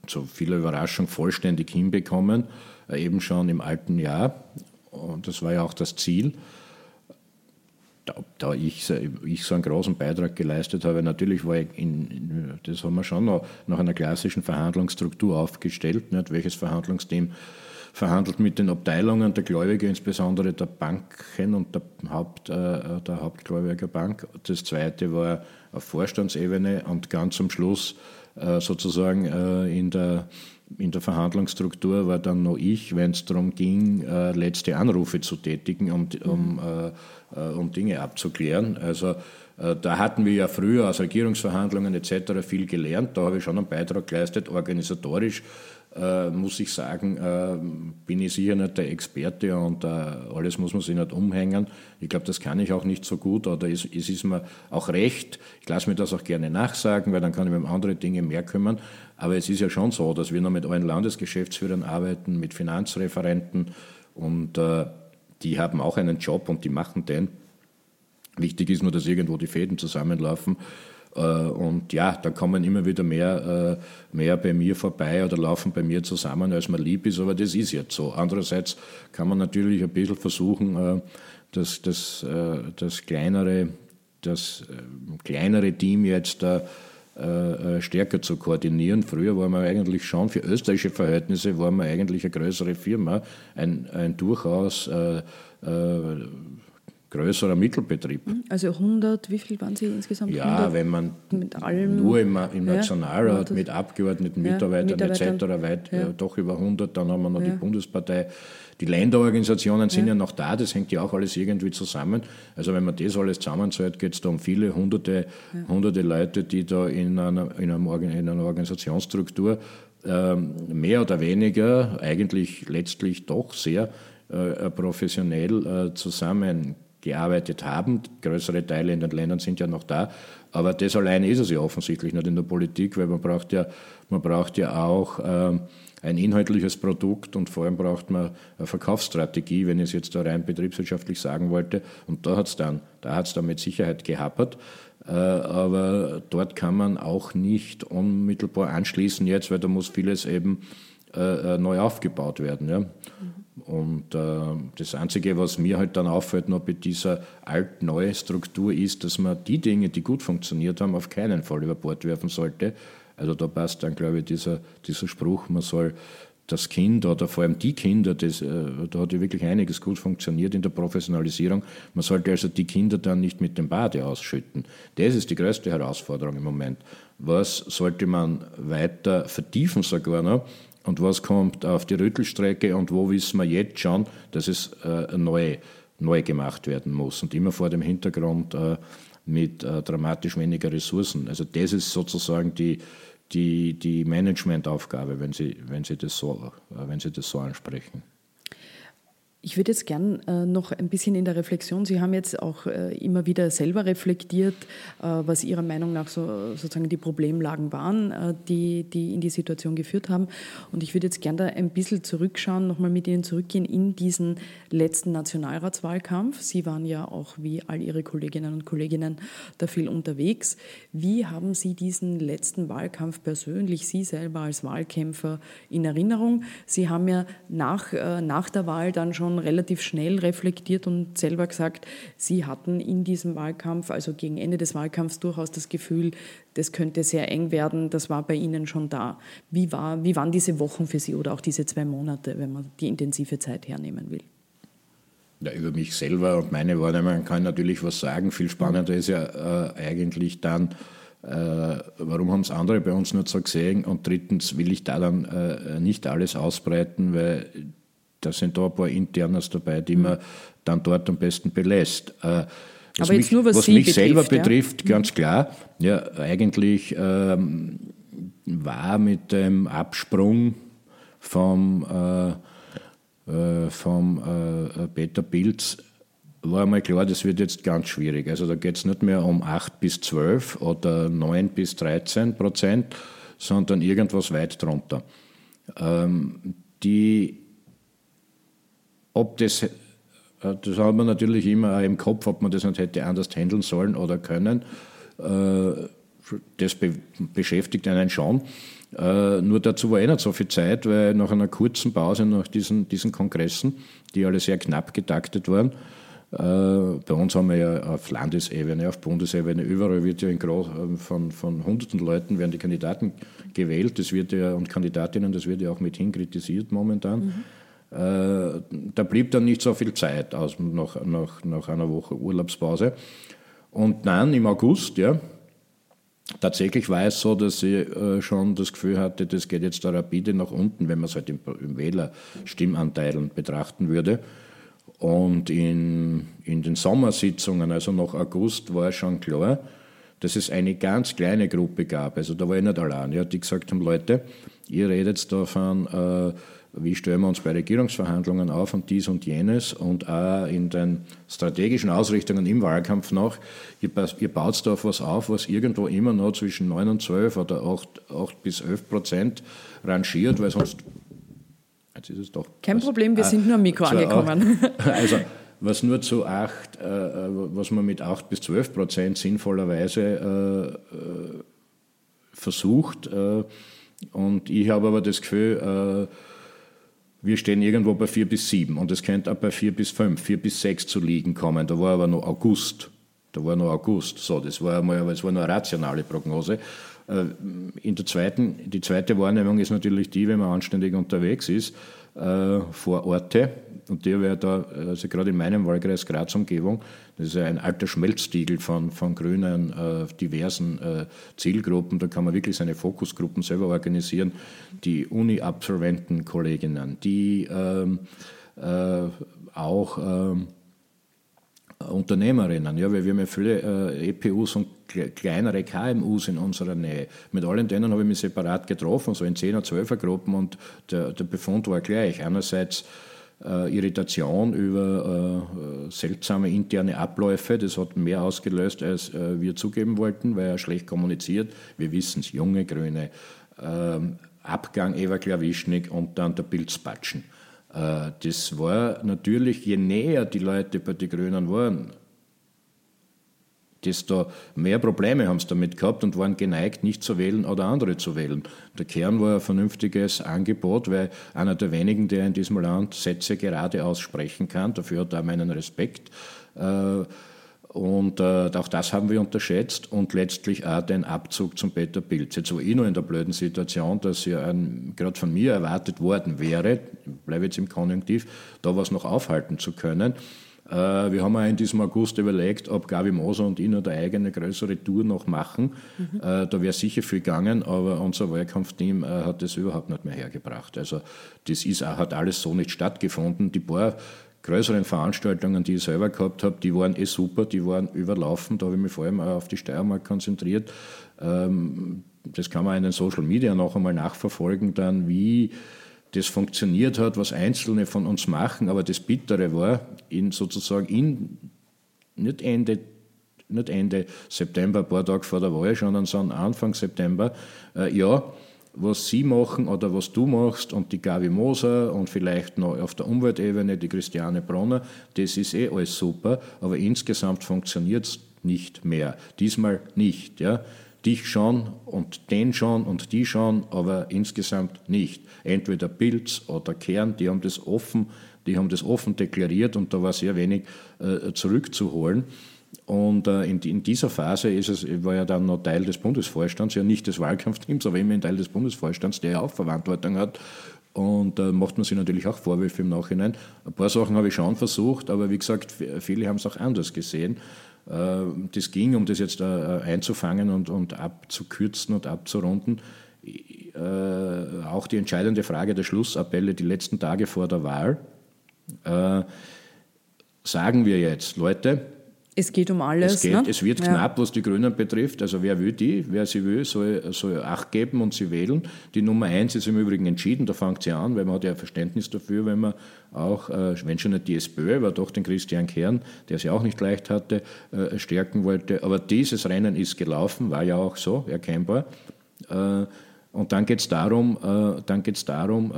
zu vieler Überraschung vollständig hinbekommen, äh, eben schon im alten Jahr. Und das war ja auch das Ziel. Da, ich, ich, so einen großen Beitrag geleistet habe, natürlich war ich in, in, das haben wir schon noch nach einer klassischen Verhandlungsstruktur aufgestellt, nicht? welches Verhandlungsteam verhandelt mit den Abteilungen der Gläubiger, insbesondere der Banken und der, Haupt, äh, der Hauptgläubigerbank. Das zweite war auf Vorstandsebene und ganz am Schluss äh, sozusagen äh, in der in der Verhandlungsstruktur war dann noch ich, wenn es darum ging, äh, letzte Anrufe zu tätigen, um, um, äh, äh, um Dinge abzuklären. Also äh, da hatten wir ja früher aus Regierungsverhandlungen etc. viel gelernt. Da habe ich schon einen Beitrag geleistet, organisatorisch äh, muss ich sagen, äh, bin ich sicher nicht der Experte und alles muss man sich nicht umhängen. Ich glaube, das kann ich auch nicht so gut oder es, es ist mir auch recht. Ich lasse mir das auch gerne nachsagen, weil dann kann ich mir um andere Dinge mehr kümmern. Aber es ist ja schon so, dass wir noch mit allen Landesgeschäftsführern arbeiten, mit Finanzreferenten und äh, die haben auch einen Job und die machen den. Wichtig ist nur, dass irgendwo die Fäden zusammenlaufen. Äh, und ja, da kommen immer wieder mehr, äh, mehr bei mir vorbei oder laufen bei mir zusammen, als man lieb ist, aber das ist jetzt so. Andererseits kann man natürlich ein bisschen versuchen, äh, das, das, das, kleinere, das kleinere Team jetzt stärker zu koordinieren. Früher waren wir eigentlich schon, für österreichische Verhältnisse, waren wir eigentlich eine größere Firma, ein, ein durchaus größerer Mittelbetrieb. Mhm. Also 100, wie viel waren Sie insgesamt? Ja, wenn man allem, nur im, im Nationalrat ja, mit Abgeordneten, ja, Mitarbeitern, Mitarbeitern etc. weit ja. doch über 100, dann haben wir noch die Bundespartei. Die Länderorganisationen sind ja. noch da, das hängt ja auch alles irgendwie zusammen. Also wenn man das alles zusammenzählt, geht es da um viele hunderte, hunderte Leute, die da in einer, in einer, in einer Organisationsstruktur ähm, mehr oder weniger, eigentlich letztlich doch sehr äh, professionell äh, zusammen gearbeitet haben. Größere Teile in den Ländern sind ja noch da. Aber das alleine ist es ja offensichtlich nicht in der Politik, weil man braucht ja, man braucht ja auch äh, ein inhaltliches Produkt und vor allem braucht man eine Verkaufsstrategie, wenn ich es jetzt da rein betriebswirtschaftlich sagen wollte. Und da hat es dann, da dann mit Sicherheit gehappert. Äh, aber dort kann man auch nicht unmittelbar anschließen jetzt, weil da muss vieles eben äh, äh neu aufgebaut werden. Ja. Mhm. Und äh, das Einzige, was mir halt dann auffällt noch bei dieser alt-neue Struktur ist, dass man die Dinge, die gut funktioniert haben, auf keinen Fall über Bord werfen sollte. Also da passt dann, glaube ich, dieser, dieser Spruch, man soll das Kind oder vor allem die Kinder, das, äh, da hat ja wirklich einiges gut funktioniert in der Professionalisierung. Man sollte also die Kinder dann nicht mit dem Bade ausschütten. Das ist die größte Herausforderung im Moment. Was sollte man weiter vertiefen sogar noch? Und was kommt auf die Rüttelstrecke und wo wissen wir jetzt schon, dass es äh, neu, neu gemacht werden muss und immer vor dem Hintergrund äh, mit äh, dramatisch weniger Ressourcen. Also das ist sozusagen die, die, die Managementaufgabe, wenn Sie, wenn, Sie das so, äh, wenn Sie das so ansprechen. Ich würde jetzt gern äh, noch ein bisschen in der Reflexion, Sie haben jetzt auch äh, immer wieder selber reflektiert, äh, was Ihrer Meinung nach so, sozusagen die Problemlagen waren, äh, die, die in die Situation geführt haben. Und ich würde jetzt gern da ein bisschen zurückschauen, nochmal mit Ihnen zurückgehen in diesen letzten Nationalratswahlkampf. Sie waren ja auch wie all Ihre Kolleginnen und Kollegen da viel unterwegs. Wie haben Sie diesen letzten Wahlkampf persönlich, Sie selber als Wahlkämpfer in Erinnerung? Sie haben ja nach, äh, nach der Wahl dann schon schon relativ schnell reflektiert und selber gesagt, Sie hatten in diesem Wahlkampf, also gegen Ende des Wahlkampfs, durchaus das Gefühl, das könnte sehr eng werden. Das war bei Ihnen schon da. Wie, war, wie waren diese Wochen für Sie oder auch diese zwei Monate, wenn man die intensive Zeit hernehmen will? Ja, über mich selber und meine Wahrnehmung kann natürlich was sagen. Viel spannender ist ja äh, eigentlich dann, äh, warum haben es andere bei uns nicht so gesehen? Und drittens will ich da dann äh, nicht alles ausbreiten, weil da sind da ein paar Internas dabei, die man dann dort am besten belässt. Äh, was Aber jetzt mich, nur, was, was mich betrifft, selber ja? betrifft, ganz klar, ja, eigentlich ähm, war mit dem Absprung vom, äh, äh, vom äh, Peter Pilz war einmal klar, das wird jetzt ganz schwierig. Also da geht es nicht mehr um 8 bis 12 oder 9 bis 13 Prozent, sondern irgendwas weit drunter. Ähm, die ob das, äh, das hat man natürlich immer im Kopf, ob man das nicht hätte anders handeln sollen oder können. Äh, das beschäftigt einen schon. Äh, nur dazu war eh nicht so viel Zeit, weil nach einer kurzen Pause nach diesen, diesen Kongressen, die alle sehr knapp getaktet waren, bei uns haben wir ja auf Landesebene, auf Bundesebene, überall wird ja in Groß, von, von hunderten Leuten werden die Kandidaten gewählt, das wird ja, und Kandidatinnen, das wird ja auch mithin kritisiert momentan. Mhm. Äh, da blieb dann nicht so viel Zeit aus, nach, nach, nach einer Woche Urlaubspause. Und dann im August, ja, Tatsächlich war es so, dass ich äh, schon das Gefühl hatte, das geht jetzt da rapide nach unten, wenn man es halt im, im Wählerstimmanteil betrachten würde. Und in, in den Sommersitzungen, also nach August, war schon klar, dass es eine ganz kleine Gruppe gab. Also da war ich nicht allein, ja, die gesagt haben, Leute, ihr redet davon, äh, wie stellen wir uns bei Regierungsverhandlungen auf und dies und jenes und auch in den strategischen Ausrichtungen im Wahlkampf noch. Ihr, ihr baut da auf was auf, was irgendwo immer noch zwischen 9 und 12 oder 8, 8 bis 11 Prozent rangiert, weil sonst. Jetzt ist es doch. Kein was, Problem, wir äh, sind nur am Mikro angekommen. Acht, also, was nur zu 8, äh, was man mit 8 bis 12 Prozent sinnvollerweise äh, äh, versucht. Äh, und ich habe aber das Gefühl, äh, wir stehen irgendwo bei 4 bis 7 und es könnte auch bei 4 bis 5, 4 bis 6 zu liegen kommen. Da war aber noch August. Da war noch August. So, das war einmal, das war nur eine rationale Prognose. Äh, in der zweiten, die zweite Wahrnehmung ist natürlich die, wenn man anständig unterwegs ist, äh, vor Orte, und der wäre da, also gerade in meinem Wahlkreis Graz Umgebung, das ist ja ein alter Schmelztiegel von, von grünen, äh, diversen äh, Zielgruppen. Da kann man wirklich seine Fokusgruppen selber organisieren. Die Uni-Absolventen, Kolleginnen, die ähm, äh, auch ähm, Unternehmerinnen, ja, weil wir haben ja viele äh, EPUs und kleinere KMUs in unserer Nähe. Mit allen denen habe ich mich separat getroffen, so in 10er, 12er Gruppen und der, der Befund war gleich. Einerseits äh, Irritation über äh, seltsame interne Abläufe. Das hat mehr ausgelöst, als äh, wir zugeben wollten, weil er schlecht kommuniziert. Wir wissen es, junge Grüne, ähm, Abgang Eva Klawischnik und dann der Pilzpatschen. Äh, das war natürlich, je näher die Leute bei den Grünen waren, desto mehr Probleme haben sie damit gehabt und waren geneigt, nicht zu wählen oder andere zu wählen. Der Kern war ein vernünftiges Angebot, weil einer der wenigen, der in diesem Land Sätze gerade aussprechen kann, dafür hat er meinen Respekt. Äh, und äh, auch das haben wir unterschätzt und letztlich auch den Abzug zum Peter Pilz. Jetzt war ich noch in der blöden Situation, dass ja gerade von mir erwartet worden wäre, bleibe jetzt im Konjunktiv, da was noch aufhalten zu können. Äh, wir haben auch in diesem August überlegt, ob Gabi Moser und ich noch eine eigene größere Tour noch machen. Mhm. Äh, da wäre sicher viel gegangen, aber unser Wahlkampfteam äh, hat das überhaupt nicht mehr hergebracht. Also das ist, hat alles so nicht stattgefunden. Die paar größeren Veranstaltungen, die ich selber gehabt habe, die waren eh super, die waren überlaufen. Da habe ich mich vor allem auch auf die Steiermark konzentriert. Ähm, das kann man in den Social Media noch einmal nachverfolgen, dann wie das funktioniert hat, was Einzelne von uns machen, aber das Bittere war, in sozusagen in, nicht Ende, nicht Ende September, ein paar Tage vor der Wahl, sondern Anfang September, äh, ja, was Sie machen oder was du machst und die Gavi Moser und vielleicht noch auf der Umweltebene die Christiane Bronner, das ist eh alles super, aber insgesamt funktioniert es nicht mehr. Diesmal nicht. Ja dich schon und den schon und die schon, aber insgesamt nicht. Entweder Pilz oder Kern, die haben das offen, die haben das offen deklariert und da war sehr wenig äh, zurückzuholen. Und äh, in, in, dieser Phase ist es, war ja dann noch Teil des Bundesvorstands, ja nicht des Wahlkampfteams, aber immerhin Teil des Bundesvorstands, der ja auch Verantwortung hat. Und da äh, macht man sich natürlich auch Vorwürfe im Nachhinein. Ein paar Sachen habe ich schon versucht, aber wie gesagt, viele haben es auch anders gesehen. Äh, das ging, um das jetzt äh, einzufangen und, und abzukürzen und abzurunden. Äh, auch die entscheidende Frage der Schlussappelle die letzten Tage vor der Wahl. Sagen wir jetzt, Leute, es geht um alles. Es, geht, ne? es wird ja. knapp, was die Grünen betrifft. Also wer will die, wer sie will, soll, soll Acht geben und sie wählen. Die Nummer eins ist im Übrigen entschieden, da fängt sie an, weil man hat ja Verständnis dafür, wenn man auch, äh, wenn schon nicht die SPÖ, aber doch den Christian Kern, der sie auch nicht leicht hatte, äh, stärken wollte. Aber dieses Rennen ist gelaufen, war ja auch so, erkennbar. Äh, und dann geht es darum, dann geht's darum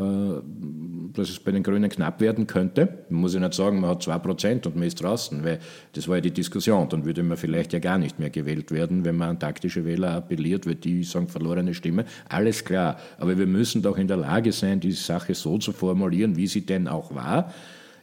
dass es bei den Grünen knapp werden könnte. Man muss ja nicht sagen, man hat 2% und man ist draußen, weil das war ja die Diskussion. Dann würde man vielleicht ja gar nicht mehr gewählt werden, wenn man an taktische Wähler appelliert, weil die sagen verlorene Stimme. Alles klar. Aber wir müssen doch in der Lage sein, diese Sache so zu formulieren, wie sie denn auch war.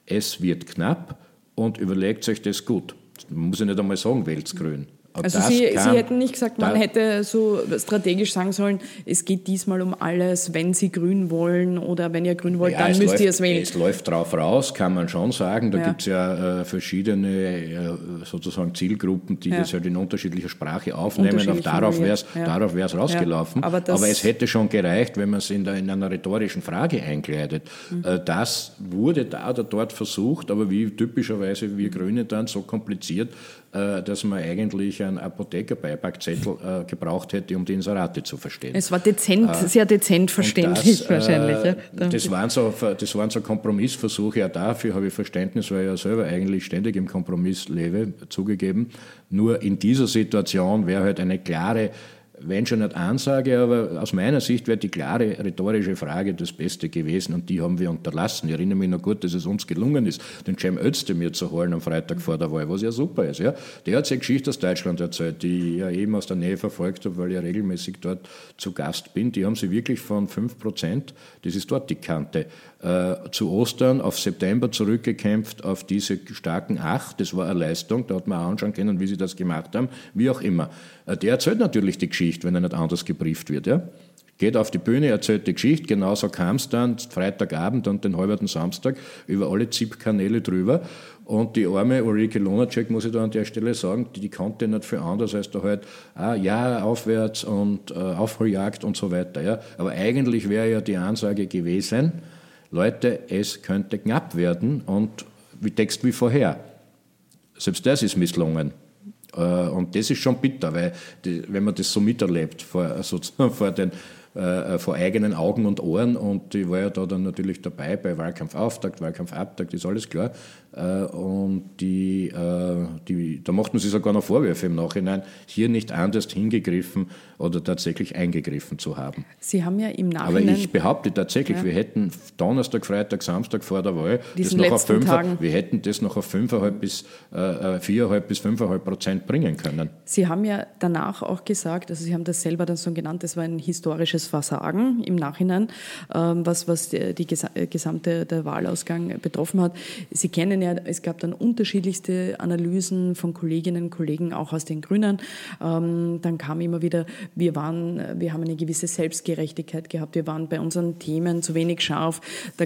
Es wird knapp und überlegt euch das gut. Man muss ja nicht einmal sagen, wählt's grün. Also Sie, Sie, hätten nicht gesagt, man hätte so strategisch sagen sollen, es geht diesmal um alles, wenn Sie grün wollen oder wenn ihr grün wollt, ja, dann müsst läuft, ihr es wählen. Es läuft drauf raus, kann man schon sagen. Da ja. gibt es ja äh, verschiedene äh, sozusagen Zielgruppen, die ja. das halt in unterschiedlicher Sprache aufnehmen. Auf darauf wäre es ja. rausgelaufen. Aber, Aber, es hätte schon gereicht, wenn man es in, in, einer rhetorischen Frage einkleidet. Mhm. Äh, das wurde da oder dort versucht, aber wie typischerweise wir Grüne dann so kompliziert, dass man eigentlich einen Apothekerbeipackzettel äh, gebraucht hätte, um die Inserate zu verstehen. Es war dezent, äh, sehr dezent verständlich das, wahrscheinlich. Ja. Das, waren so, das waren so Kompromissversuche, ja dafür habe ich Verständnis, weil ich ja selber eigentlich ständig im Kompromiss lebe, zugegeben. Nur in dieser Situation wäre halt eine klare wenn schon nicht Ansage, aber aus meiner Sicht wäre die klare rhetorische Frage das Beste gewesen und die haben wir unterlassen. Ich erinnere mich noch gut, dass es uns gelungen ist, den Cem Özdemir zu holen am Freitag vor der Wahl, was ja super ist. Ja. Der hat sich Geschichte aus Deutschland erzählt, die ich ja eben aus der Nähe verfolgt habe, weil ich ja regelmäßig dort zu Gast bin. Die haben sie wirklich von 5 Prozent, das ist dort die Kante, zu Ostern auf September zurückgekämpft auf diese starken acht. Das war eine Leistung, da hat man auch anschauen können, wie sie das gemacht haben, wie auch immer. Äh, der erzählt natürlich die Geschichte, wenn er nicht anders gebrieft wird. Ja? Geht auf die Bühne, erzählt die Geschichte, genauso kam es dann Freitagabend und den halben Samstag über alle ZIP-Kanäle drüber. Und die arme Ulrike Lonacek, muss ich da an der Stelle sagen, die, die konnte nicht viel anders als da halt, ah, ja, aufwärts und äh, Aufholjagd und so weiter. Ja. Aber eigentlich wäre ja die Ansage gewesen, Leute, es könnte knapp werden und wie Text wie vorher. Selbst das ist misslungen. Äh, und das ist schon bitter, weil die, wenn man das so miterlebt vor, sozusagen vor, den, äh, vor eigenen Augen und Ohren und ich war ja da dann natürlich dabei bei Wahlkampfauftakt, Wahlkampfabtakt, ist alles klar. Äh, und die, äh, die, da macht man sich sogar noch Vorwürfe im Nachhinein, hier nicht anders hingegriffen oder tatsächlich eingegriffen zu haben. Sie haben ja im Nachhinein... Aber ich behaupte tatsächlich, ja. wir hätten Donnerstag, Freitag, Samstag vor der Wahl das noch auf 5, wir hätten das noch auf 5,5 bis äh, 4,5 bis 5,5 Prozent bringen können. Sie haben ja danach auch gesagt, also Sie haben das selber dann so genannt, das war ein historisches Versagen im Nachhinein, ähm, was, was die, die gesamte der Wahlausgang betroffen hat. Sie kennen ja, es gab dann unterschiedlichste Analysen von Kolleginnen und Kollegen, auch aus den Grünen. Ähm, dann kam immer wieder, wir waren, wir haben eine gewisse Selbstgerechtigkeit gehabt, wir waren bei unseren Themen zu wenig scharf. Da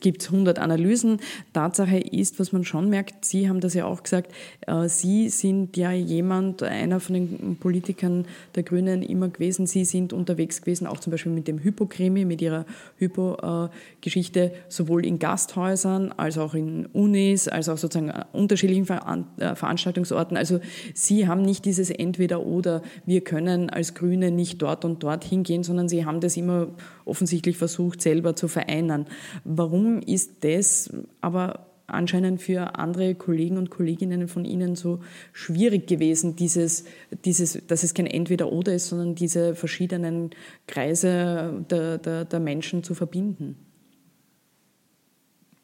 gibt es 100 Analysen. Tatsache ist, was man schon merkt, Sie haben das ja auch gesagt, äh, Sie sind ja jemand, einer von den Politikern der Grünen immer gewesen. Sie sind unterwegs gewesen, auch zum Beispiel mit dem Hypokrimi, mit Ihrer Hypo-Geschichte, sowohl in Gasthäusern als auch in Unis ist, als auch sozusagen unterschiedlichen äh, Veranstaltungsorten. Also Sie haben nicht dieses Entweder-Oder, wir können als Grüne nicht dort und dort hingehen, sondern Sie haben das immer offensichtlich versucht, selber zu vereinen. Warum ist das aber anscheinend für andere Kollegen und Kolleginnen von Ihnen so schwierig gewesen, dieses, dieses, dass es kein Entweder-Oder ist, sondern diese verschiedenen Kreise der, der, der Menschen zu verbinden?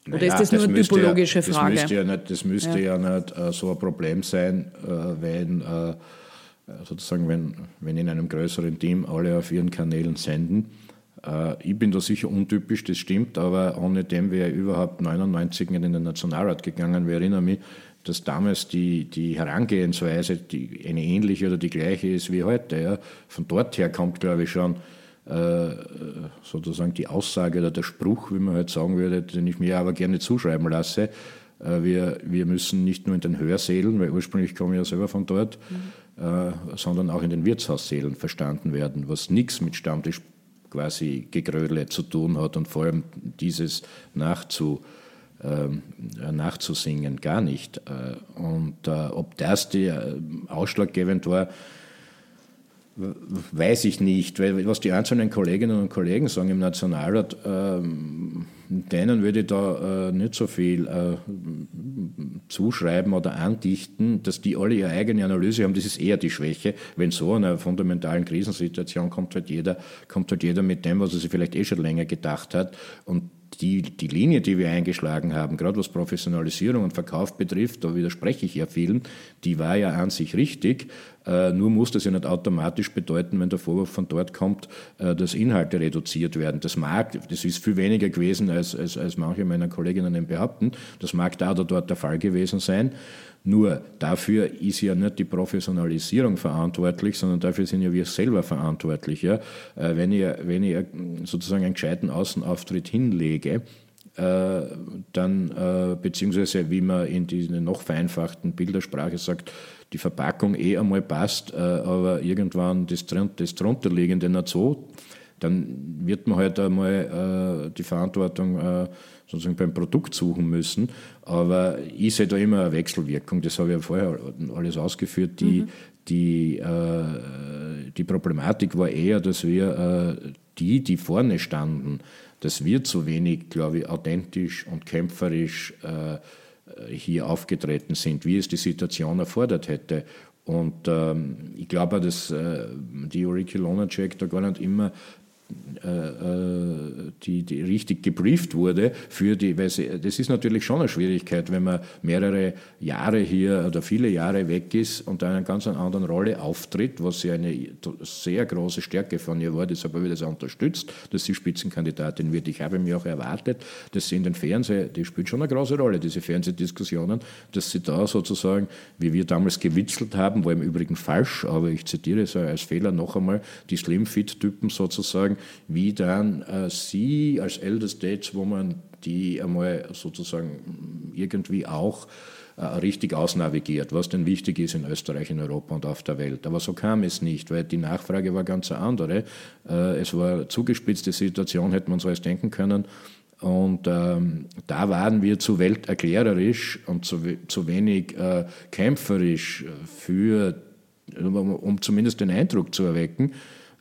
Oder naja, ist das nur eine typologische ja, Frage? Das müsste ja nicht, das müsste ja. ja nicht äh, so ein Problem sein, äh, wenn äh, sozusagen, wenn, wenn in einem größeren Team alle auf ihren Kanälen senden. Äh, ich bin da sicher untypisch, das stimmt, aber ohne dem wäre überhaupt 99 in den Nationalrat gegangen. Wir erinnern mich, dass damals die, die Herangehensweise die eine ähnliche oder die gleiche ist wie heute. Ja. Von dort her kommt, glaube ich, schon sozusagen die Aussage oder der Spruch, wie man halt sagen würde, den ich mir aber gerne zuschreiben lasse. Äh, wir, wir müssen nicht nur in den Hörsälen, weil ursprünglich komme ich ja selber von dort, mhm. äh, sondern auch in den Wirtshaussälen verstanden werden, was nichts mit Stammtisch quasi Gegröle zu tun hat und vor allem dieses nachzu, äh, nachzusingen gar nicht. Äh, und äh, ob das die äh, ausschlaggebend war, weiß ich nicht, weil was die einzelnen Kolleginnen und Kollegen sagen im Nationalrat, ähm, denen würde ich da äh, nicht so viel äh, zuschreiben oder andichten, dass die alle ihre eigene Analyse haben. Das ist eher die Schwäche. Wenn so einer fundamentalen Krisensituation kommt halt jeder, kommt halt jeder mit dem, was er sich vielleicht eh schon länger gedacht hat. Und die, die Linie, die wir eingeschlagen haben, gerade was Professionalisierung und Verkauf betrifft, da widerspreche ich ja vielen, die war ja an sich richtig. Äh, nur muss das ja nicht automatisch bedeuten, wenn der Vorwurf von dort kommt, äh, dass Inhalte reduziert werden. Das mag, das ist viel weniger gewesen, als, als, als manche meiner Kolleginnen behaupten. Das mag da oder dort der Fall gewesen sein. Nur dafür ist ja nicht die Professionalisierung verantwortlich, sondern dafür sind ja wir selber verantwortlich. Ja? Äh, wenn, ich, wenn ich sozusagen einen gescheiten Außenauftritt hinlege, dann, beziehungsweise wie man in dieser noch vereinfachten Bildersprache sagt, die Verpackung eh einmal passt, aber irgendwann das, das drunterliegende nicht so, dann wird man halt einmal die Verantwortung sozusagen beim Produkt suchen müssen. Aber ich sehe da immer eine Wechselwirkung, das habe ich ja vorher alles ausgeführt. Die, mhm. die, äh, die Problematik war eher, dass wir äh, die, die vorne standen, dass wir zu wenig, glaube ich, authentisch und kämpferisch äh, hier aufgetreten sind, wie es die Situation erfordert hätte. Und ähm, ich glaube, dass äh, die Ulrike Lonacek da gar nicht immer äh, äh, die, die richtig gebrieft wurde für die, weil sie, das ist natürlich schon eine Schwierigkeit, wenn man mehrere Jahre hier oder viele Jahre weg ist und in einer ganz anderen Rolle auftritt, was ja eine sehr große Stärke von ihr war, deshalb habe ich das auch unterstützt, dass sie Spitzenkandidatin wird. Ich habe mir auch erwartet, dass sie in den Fernseh, die spielt schon eine große Rolle, diese Fernsehdiskussionen, dass sie da sozusagen, wie wir damals gewitzelt haben, war im Übrigen falsch, aber ich zitiere es als Fehler noch einmal, die Slim-Fit-Typen sozusagen wie dann äh, sie als Elder Stateswoman, die einmal sozusagen irgendwie auch äh, richtig ausnavigiert, was denn wichtig ist in Österreich, in Europa und auf der Welt. Aber so kam es nicht, weil die Nachfrage war ganz eine andere. Äh, es war eine zugespitzte Situation, hätte man so als denken können. Und ähm, da waren wir zu welterklärerisch und zu, zu wenig äh, kämpferisch für, um zumindest den Eindruck zu erwecken,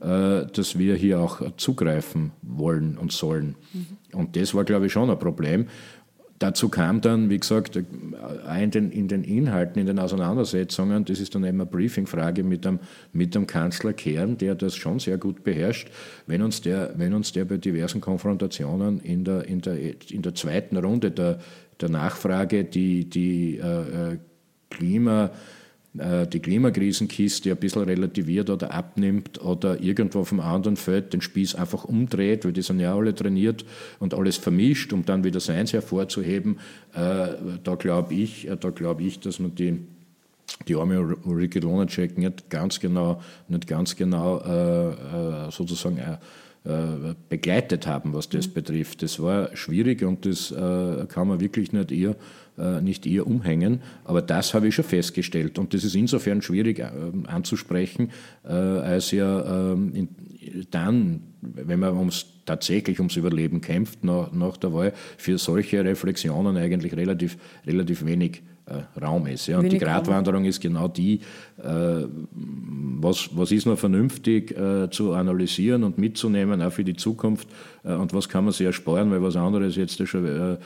dass wir hier auch zugreifen wollen und sollen. Mhm. Und das war, glaube ich, schon ein Problem. Dazu kam dann, wie gesagt, äh, in den, in den, Inhalten, in den Auseinandersetzungen, das ist dann eben eine Briefingfrage mit dem, mit dem Kanzler Kern, der das schon sehr gut beherrscht. Wenn uns der, wenn uns der bei diversen Konfrontationen in der, in der, in der zweiten Runde der, der Nachfrage die, die äh, äh Klima- äh, die Klimakrisenkiste ein bisschen relativiert oder abnimmt oder irgendwo vom anderen Feld den Spieß einfach umdreht, weil die sind ja alle trainiert und alles vermischt, um dann wieder seins hervorzuheben. Äh, da glaube ich, äh, da glaube ich, dass man die die arme Ulrike Lonacek nicht ganz genau, nicht ganz genau äh, sozusagen äh, begleitet haben, was das mhm. betrifft. Das war schwierig und das äh, kann man wirklich nicht ihr äh, nicht eher umhängen. Aber das habe ich schon festgestellt. Und das ist insofern schwierig äh, anzusprechen, äh, als ja ähm, dann, wenn man ums, tatsächlich ums Überleben kämpft, nach, nach der Wahl, für solche Reflexionen eigentlich relativ, relativ wenig Raum ist. Ja. Und die Gratwanderung ist genau die, was, was ist noch vernünftig zu analysieren und mitzunehmen, auch für die Zukunft, und was kann man sich ersparen, weil was anderes jetzt schon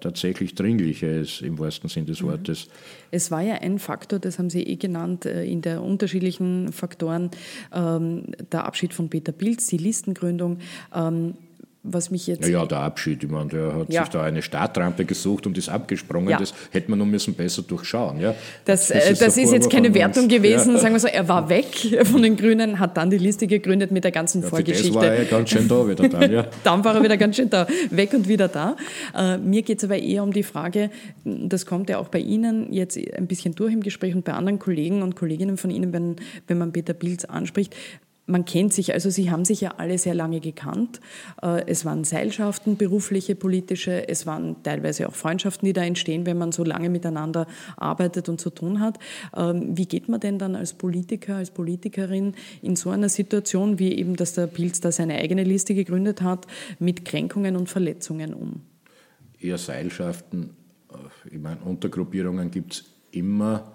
tatsächlich dringlicher ist im wahrsten Sinne des mhm. Wortes. Es war ja ein Faktor, das haben Sie eh genannt, äh, in der unterschiedlichen Faktoren, ähm, der Abschied von Peter Pilz, die Listengründung. Ähm, was mich jetzt. Ja, ja, der Abschied, ich meine, der hat ja. sich da eine Startrampe gesucht und ist abgesprungen. Ja. Das hätte man nur müssen besser durchschauen. Ja? Das, das, ist, das ist jetzt keine Wertung gewesen, sagen wir so, er war weg von den Grünen, hat dann die Liste gegründet mit der ganzen ja, Vorgeschichte. Das war er ganz schön da wieder dann, ja. dann war er wieder ganz schön da, weg und wieder da. Äh, mir geht es aber eher um die Frage, das kommt ja auch bei Ihnen jetzt ein bisschen durch im Gespräch und bei anderen Kollegen und Kolleginnen von Ihnen, wenn, wenn man Peter Pilz anspricht, man kennt sich, also sie haben sich ja alle sehr lange gekannt. Äh, es waren Seilschaften, berufliche, politische, es waren teilweise auch Freundschaften, die da entstehen, wenn man so lange miteinander arbeitet und zu tun hat. Ähm, wie geht man denn dann als Politiker, als Politikerin in so einer Situation, wie eben, dass der Pilz da seine eigene Liste gegründet hat, mit Kränkungen und Verletzungen um? Eher Seilschaften, äh, ich meine, Untergruppierungen gibt es immer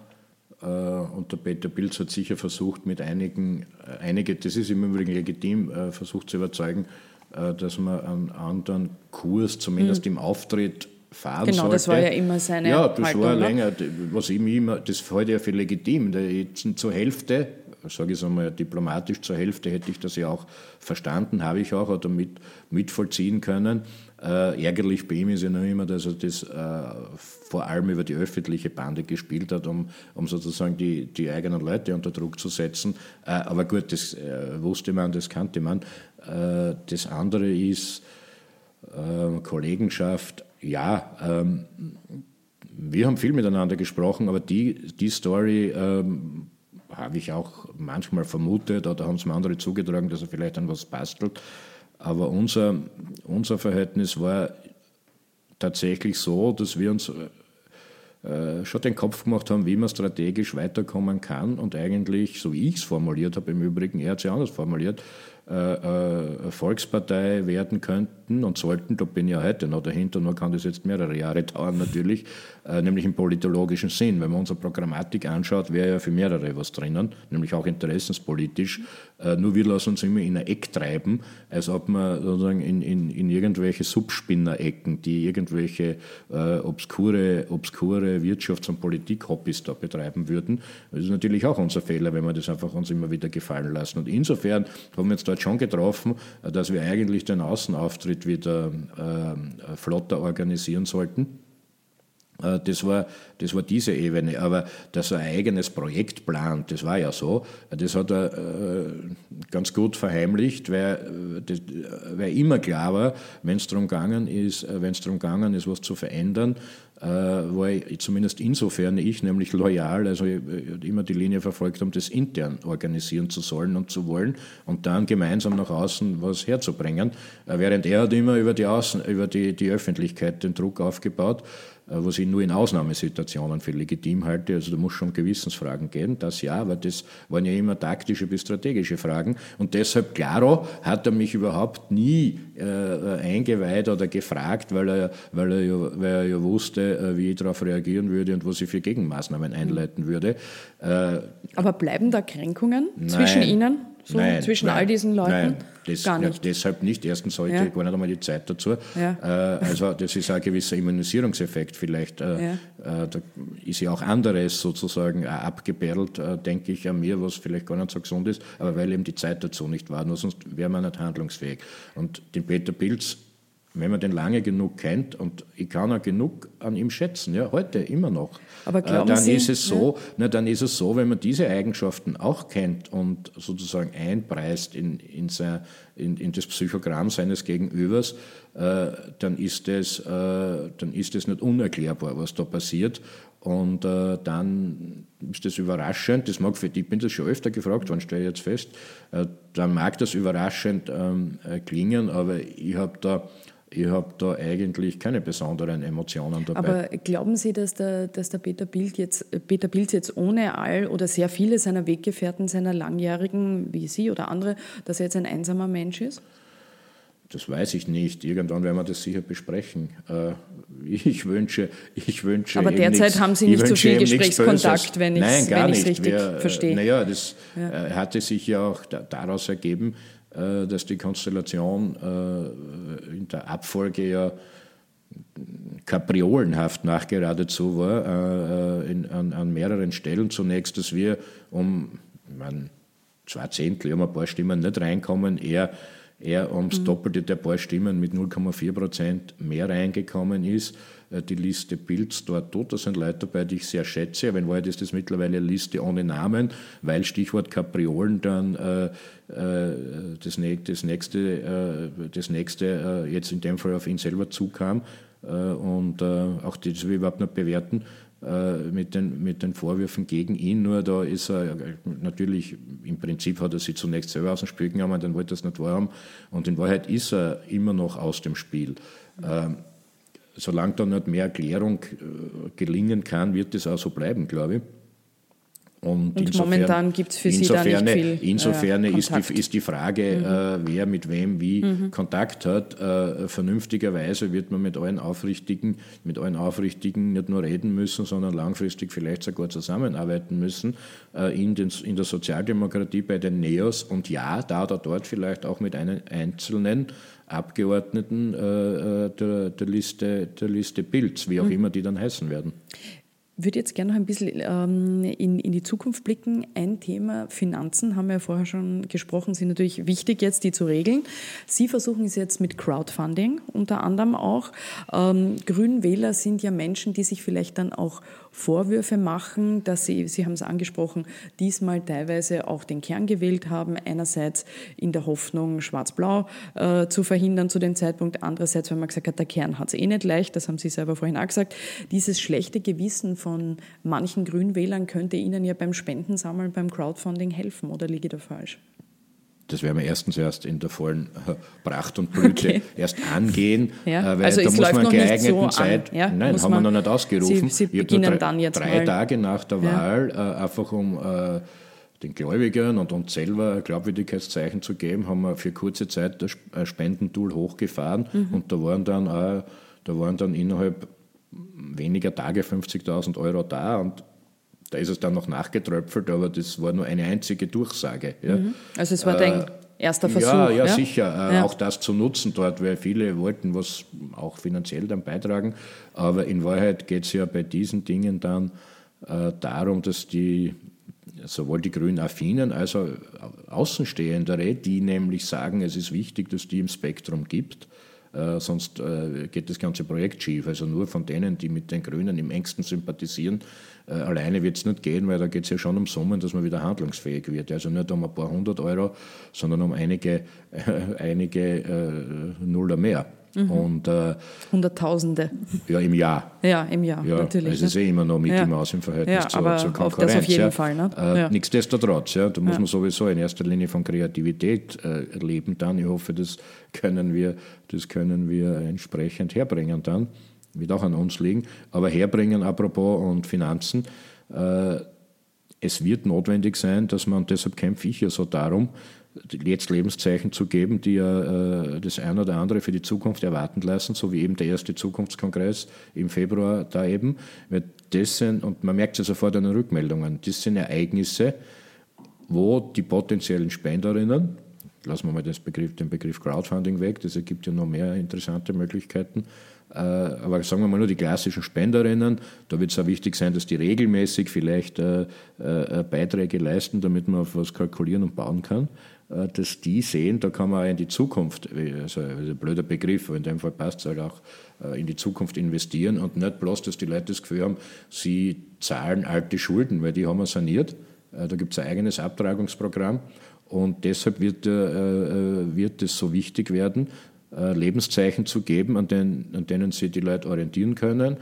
und der Peter Pilz hat sicher versucht, mit einigen, äh, einige, das ist im Übrigen legitim, äh, versucht zu überzeugen, dass man einen anderen Kurs, zumindest mhm. im Auftritt, fahren genau, sollte. das war ja immer seine Ja, das Haltung, war ne? länger, was ich immer, das halte ich ja für legitim. Jetzt zur Hälfte sage ich es einmal diplomatisch, zur Hälfte hätte ich das ja auch verstanden, habe ich auch oder mit, mitvollziehen können. Äh, ärgerlich bei ihm ist ja noch immer, dass er das äh, vor allem über die öffentliche Bande gespielt hat, um, um sozusagen die, die eigenen Leute unter Druck zu setzen. Äh, aber gut, das äh, wusste man, das kannte man. Äh, das andere ist ähm, Kollegenschaft. Ja, ähm, wir haben viel miteinander gesprochen, aber die, die Story ähm, habe ich auch manchmal vermutet oder haben es mir andere zugetragen, dass er vielleicht an was bastelt. Aber unser, unser Verhältnis war tatsächlich so, dass wir uns äh, schon den Kopf gemacht haben, wie man strategisch weiterkommen kann und eigentlich, so wie ich es formuliert habe, im Übrigen, er hat es ja anders formuliert, äh, äh, Volkspartei werden könnten und sollten, da bin ich ja heute noch dahinter, nur kann das jetzt mehrere Jahre dauern natürlich, äh, nämlich im politologischen Sinn. Wenn man unsere Programmatik anschaut, wäre ja für mehrere was drinnen, nämlich auch interessenspolitisch. Nur wir lassen uns immer in ein Eck treiben, als ob man sozusagen in, in, in irgendwelche Subspinner-Ecken, die irgendwelche äh, obskure, obskure Wirtschafts- und Politik-Hobbys da betreiben würden. Das ist natürlich auch unser Fehler, wenn wir das einfach uns immer wieder gefallen lassen. Und insofern haben wir uns dort schon getroffen, dass wir eigentlich den Außenauftritt wieder äh, flotter organisieren sollten. Äh, das war, das war diese Ebene. Aber dass er ein eigenes Projekt plant, das war ja so, das hat er äh, ganz gut verheimlicht, weil, das, weil immer klar war, wenn es darum gegangen ist, wenn es darum gegangen ist, was zu verändern, äh, war ich zumindest insofern ich nämlich loyal, also immer die Linie verfolgt habe, das intern organisieren zu sollen und zu wollen und dann gemeinsam nach außen was herzubringen. Während er hat immer über die, Außen, über die, die Öffentlichkeit den Druck aufgebaut. Äh, was ich nur in Ausnahmesituationen für legitim halte. Also da muss schon Gewissensfragen gehen, das ja, aber das waren ja immer taktische bis strategische Fragen. Und deshalb, klaro, hat er mich überhaupt nie äh, eingeweiht oder gefragt, weil er, weil, er weil er ja wusste, äh, wie ich darauf reagieren würde und was ich für Gegenmaßnahmen einleiten würde. Äh, aber bleiben da Kränkungen nein, zwischen Ihnen? So nein, zwischen nein, all diesen Leuten? Nein, das, Gar nicht. Ja, deshalb nicht. Erstens heute ja. gar nicht einmal die Zeit dazu. Ja. Äh, also das ist ein gewisser Immunisierungseffekt vielleicht. Ja. Da ist ja auch anderes sozusagen abgeperlt, denke ich an mir, was vielleicht gar nicht so gesund ist, aber weil eben die Zeit dazu nicht war, nur sonst wäre man nicht handlungsfähig. Und den Peter Pilz wenn man den lange genug kennt und ich kann auch genug an ihm schätzen, ja, heute immer noch, Aber äh, dann Sie, ist es so, ja? na, dann ist es so, wenn man diese Eigenschaften auch kennt und sozusagen einpreist in, in, sein, in, in das Psychogramm seines Gegenübers, äh, dann ist es, äh, dann ist es nicht unerklärbar, was da passiert. Und äh, dann ist das überraschend, das mag für dich, ich bin das schon öfter gefragt worden, stelle ich jetzt fest, äh, dann mag das überraschend ähm, äh, klingen, aber ich habe da ich habe da eigentlich keine besonderen Emotionen dabei. Aber glauben Sie, dass der, dass der Peter, Bild jetzt, Peter Pilz jetzt ohne all oder sehr viele seiner Weggefährten, seiner Langjährigen, wie Sie oder andere, dass er jetzt ein einsamer Mensch ist? Das weiß ich nicht. Irgendwann werden wir das sicher besprechen. Äh, ich wünsche, ich wünsche. Aber derzeit nichts, haben Sie nicht so viel Gesprächskontakt, wenn ich es richtig Wir, äh, verstehe. Naja, das ja. hatte sich ja auch daraus ergeben, äh, dass die Konstellation äh, in der Abfolge ja kapriolenhaft nachgeradezu war, äh, in, an, an, mehreren Stellen. Zunächst, dass wir um man, zwei Zehntel, um ein paar Stimmen nicht reinkommen, eher, eher ums mhm. Doppelte der paar Stimmen mit 0,4 Prozent mehr reingekommen ist. Äh, die Liste Pilz dort tot. Da sind Leute dabei, die ich sehr schätze, aber in Wahrheit ist das mittlerweile eine Liste ohne Namen, weil Stichwort Kapriolen dann äh, äh das, das, nächste, äh, das nächste äh, jetzt in dem Fall auf ihn selber zukam äh, und auch das will ich überhaupt nicht bewerten mit den, mit den Vorwürfen gegen ihn. Nur da ist er natürlich, im Prinzip hat er sie zunächst selber aus dem Spiel genommen, dann wollte er es nicht wahrhaben. Und in Wahrheit ist er immer noch aus dem Spiel. Ähm, solange da nicht mehr Erklärung äh, gelingen kann, wird es auch so bleiben, glaube ich. Und, und insofern, momentan gibt es für Sie da nicht viel Insofern äh, ist, die, ist die Frage, mhm. äh, wer mit wem wie mhm. Kontakt hat. Äh, vernünftigerweise wird man mit allen Aufrichtigen, mit allen Aufrichtigen nicht nur reden müssen, sondern langfristig vielleicht sogar zusammenarbeiten müssen. Äh, in, den, in der Sozialdemokratie bei den Neos und ja, da oder dort vielleicht auch mit einem Einzelnen Abgeordneten äh, äh, der, der, Liste, der Liste Pilz, wie auch mhm. immer die dann heißen werden. Würde jetzt gerne noch ein bisschen ähm, in, in die Zukunft blicken. Ein Thema, Finanzen, haben wir ja vorher schon gesprochen, sind natürlich wichtig jetzt, die zu regeln. Sie versuchen es jetzt mit Crowdfunding unter anderem auch. Ähm, Grünwähler sind ja Menschen, die sich vielleicht dann auch Vorwürfe machen, dass sie, Sie haben es angesprochen, diesmal teilweise auch den Kern gewählt haben. Einerseits in der Hoffnung, Schwarz-Blau äh, zu verhindern zu dem Zeitpunkt. Andererseits, weil man gesagt hat, der Kern hat es eh nicht leicht, das haben Sie selber vorhin auch gesagt. Dieses schlechte Gewissen von manchen Grünwählern könnte Ihnen ja beim Spendensammeln, beim Crowdfunding helfen, oder liege ich da falsch? Das werden wir erstens erst in der vollen äh, Pracht und Blüte okay. erst angehen, ja. Äh, weil also da muss man geeigneten so Zeit, ja, nein, haben wir noch nicht ausgerufen. Sie, Sie beginnen drei, dann jetzt drei mal. Tage nach der ja. Wahl, äh, einfach um äh, den Gläubigern und uns selber Glaubwürdigkeitszeichen zu geben, haben wir für kurze Zeit das Spendentool hochgefahren mhm. und da waren dann auch, da waren dann innerhalb weniger Tage 50.000 Euro da und da ist es dann noch nachgetröpfelt, aber das war nur eine einzige Durchsage. Ja. Mhm. Also es war dein äh, erster Versuch. Ja, ja, ja? sicher. Äh, ja. Auch das zu nutzen dort, weil viele wollten was auch finanziell dann beitragen. Aber in Wahrheit geht es ja bei diesen Dingen dann äh, darum, dass die sowohl die grün Affinen als auch Außenstehendere, die nämlich sagen, es ist wichtig, dass die im Spektrum gibt, äh, sonst äh, geht das ganze Projekt schief. Also nur von denen, die mit den Grünen im engsten sympathisieren, äh, alleine wird es nicht gehen, weil da geht es ja schon um Summen, dass man wieder handlungsfähig wird. Also nicht um ein paar hundert Euro, sondern um einige, einige äh, Nuller mehr. Mhm. Und, äh, Hunderttausende. Ja, im Jahr. Ja, im Jahr, ja, natürlich. Es ist ne? eh immer noch Mickey ja. Maus im Verhältnis ja, zur, aber zur Konkurrenz. Auf auf jeden ja. Fall. Ne? Äh, ja. Nichtsdestotrotz, ja, da muss man sowieso in erster Linie von Kreativität äh, erleben dann. Ich hoffe, das können, wir, das können wir entsprechend herbringen dann. Wird auch an uns liegen. Aber herbringen, apropos und Finanzen, äh, es wird notwendig sein, dass man, deshalb kämpfe ich ja so darum, jetzt Lebenszeichen zu geben, die ja äh, das eine oder andere für die Zukunft erwarten lassen, so wie eben der erste Zukunftskongress im Februar da eben. Das sind, und man merkt es ja sofort an den Rückmeldungen, das sind Ereignisse, wo die potenziellen Spenderinnen, lassen wir mal Begriff, den Begriff Crowdfunding weg, das ergibt ja noch mehr interessante Möglichkeiten, äh, aber sagen wir mal nur die klassischen Spenderinnen, da wird es auch wichtig sein, dass die regelmäßig vielleicht äh, äh, Beiträge leisten, damit man auf was kalkulieren und bauen kann. Äh, dass die sehen, da kann man auch in die Zukunft, also ein blöder Begriff, aber in dem Fall passt es halt auch, äh, in die Zukunft investieren und nicht bloß, dass die Leute das Gefühl haben, sie zahlen alte Schulden, weil die haben wir saniert. Äh, da gibt es ein eigenes Abtragungsprogramm und deshalb wird, wird es so wichtig werden, Lebenszeichen zu geben, an, den, an denen sich die Leute orientieren können,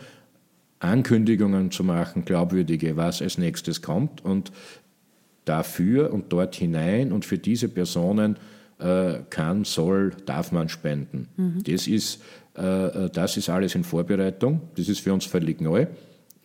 Ankündigungen zu machen, glaubwürdige, was als nächstes kommt und dafür und dort hinein und für diese Personen äh, kann, soll, darf man spenden. Mhm. Das, ist, äh, äh, das ist alles in Vorbereitung. Das ist für uns völlig neu.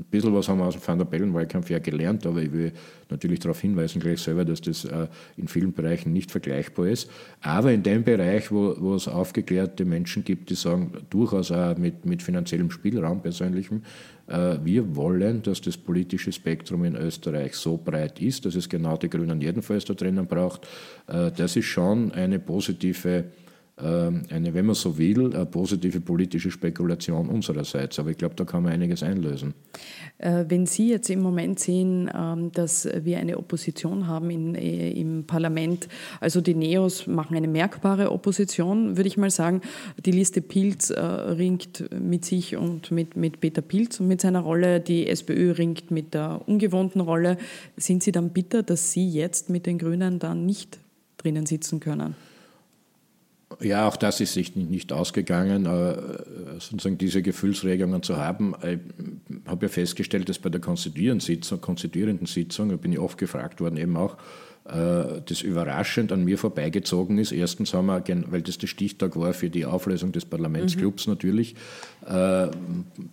Ein bisschen was haben wir aus dem Van der Bellen-Wahlkampf ja gelernt, aber ich will natürlich darauf hinweisen gleich selber, dass das äh, in vielen Bereichen nicht vergleichbar ist. Aber in dem Bereich, wo, wo es aufgeklärte Menschen gibt, die sagen, durchaus auch mit, mit finanziellem Spielraum, persönlichem, äh, wir wollen, dass das politische Spektrum in Österreich so breit ist, dass es genau die Grünen jedenfalls da drinnen braucht. Äh, das ist schon eine positive eine, wenn man so will, positive politische Spekulation unsererseits. Aber ich glaube, da kann man einiges einlösen. Äh, wenn Sie jetzt im Moment sehen, ähm, dass wir eine Opposition haben in, äh, im Parlament, also die Neos machen eine merkbare Opposition, würde ich mal sagen. Die Liste Pilz äh, ringt mit sich und mit, mit Peter Pilz und mit seiner Rolle. Die SPÖ ringt mit der ungewohnten Rolle. Sind Sie dann bitter, dass Sie jetzt mit den Grünen dann nicht drinnen sitzen können? Ja, auch das ist sich nicht ausgegangen, äh, sozusagen diese Gefühlsregungen zu haben. Ich habe ja festgestellt, dass bei der konstituierenden Sitzung, konstituierenden Sitzung, da bin ich oft gefragt worden, eben auch, äh, das überraschend an mir vorbeigezogen ist. Erstens haben wir, weil das der Stichtag war für die Auflösung des Parlamentsclubs mhm. natürlich, äh,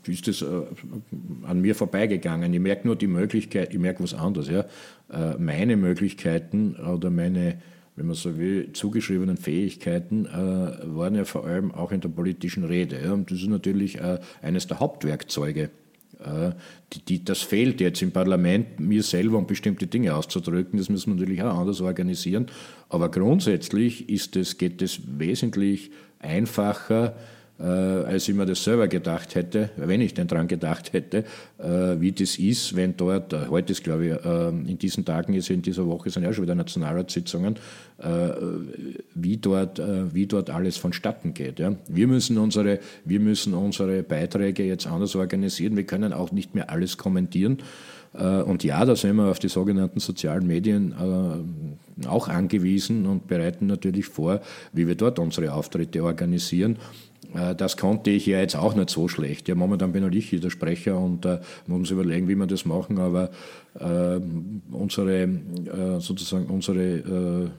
ist das an mir vorbeigegangen. Ich merke nur die Möglichkeit, ich merke was anderes. Ja. Meine Möglichkeiten oder meine wenn man so will, zugeschriebenen Fähigkeiten äh, waren ja vor allem auch in der politischen Rede. Ja, und das ist natürlich äh, eines der Hauptwerkzeuge. Äh, die, die, das fehlt jetzt im Parlament, mir selber um bestimmte Dinge auszudrücken. Das müssen wir natürlich auch anders organisieren. Aber grundsätzlich ist es, geht es wesentlich einfacher, als ich mir das selber gedacht hätte, wenn ich denn dran gedacht hätte, äh, wie das ist, wenn dort, äh, heute ist glaube ich, äh, in diesen Tagen ist in dieser Woche sind ja schon wieder Nationalratssitzungen, äh, wie, dort, äh, wie dort alles vonstatten geht. Wir, müssen unsere, wir müssen unsere Beiträge jetzt anders organisieren, wir können auch nicht mehr alles kommentieren. Und ja, da sind wir auf die sogenannten sozialen Medien auch angewiesen und bereiten natürlich vor, wie wir dort unsere Auftritte organisieren. Äh, das konnte ich ja jetzt auch nicht so schlecht. Ja, momentan bin ich hier der Sprecher und äh, muss uns überlegen, wie wir das machen, aber äh, unsere, äh, sozusagen unsere äh,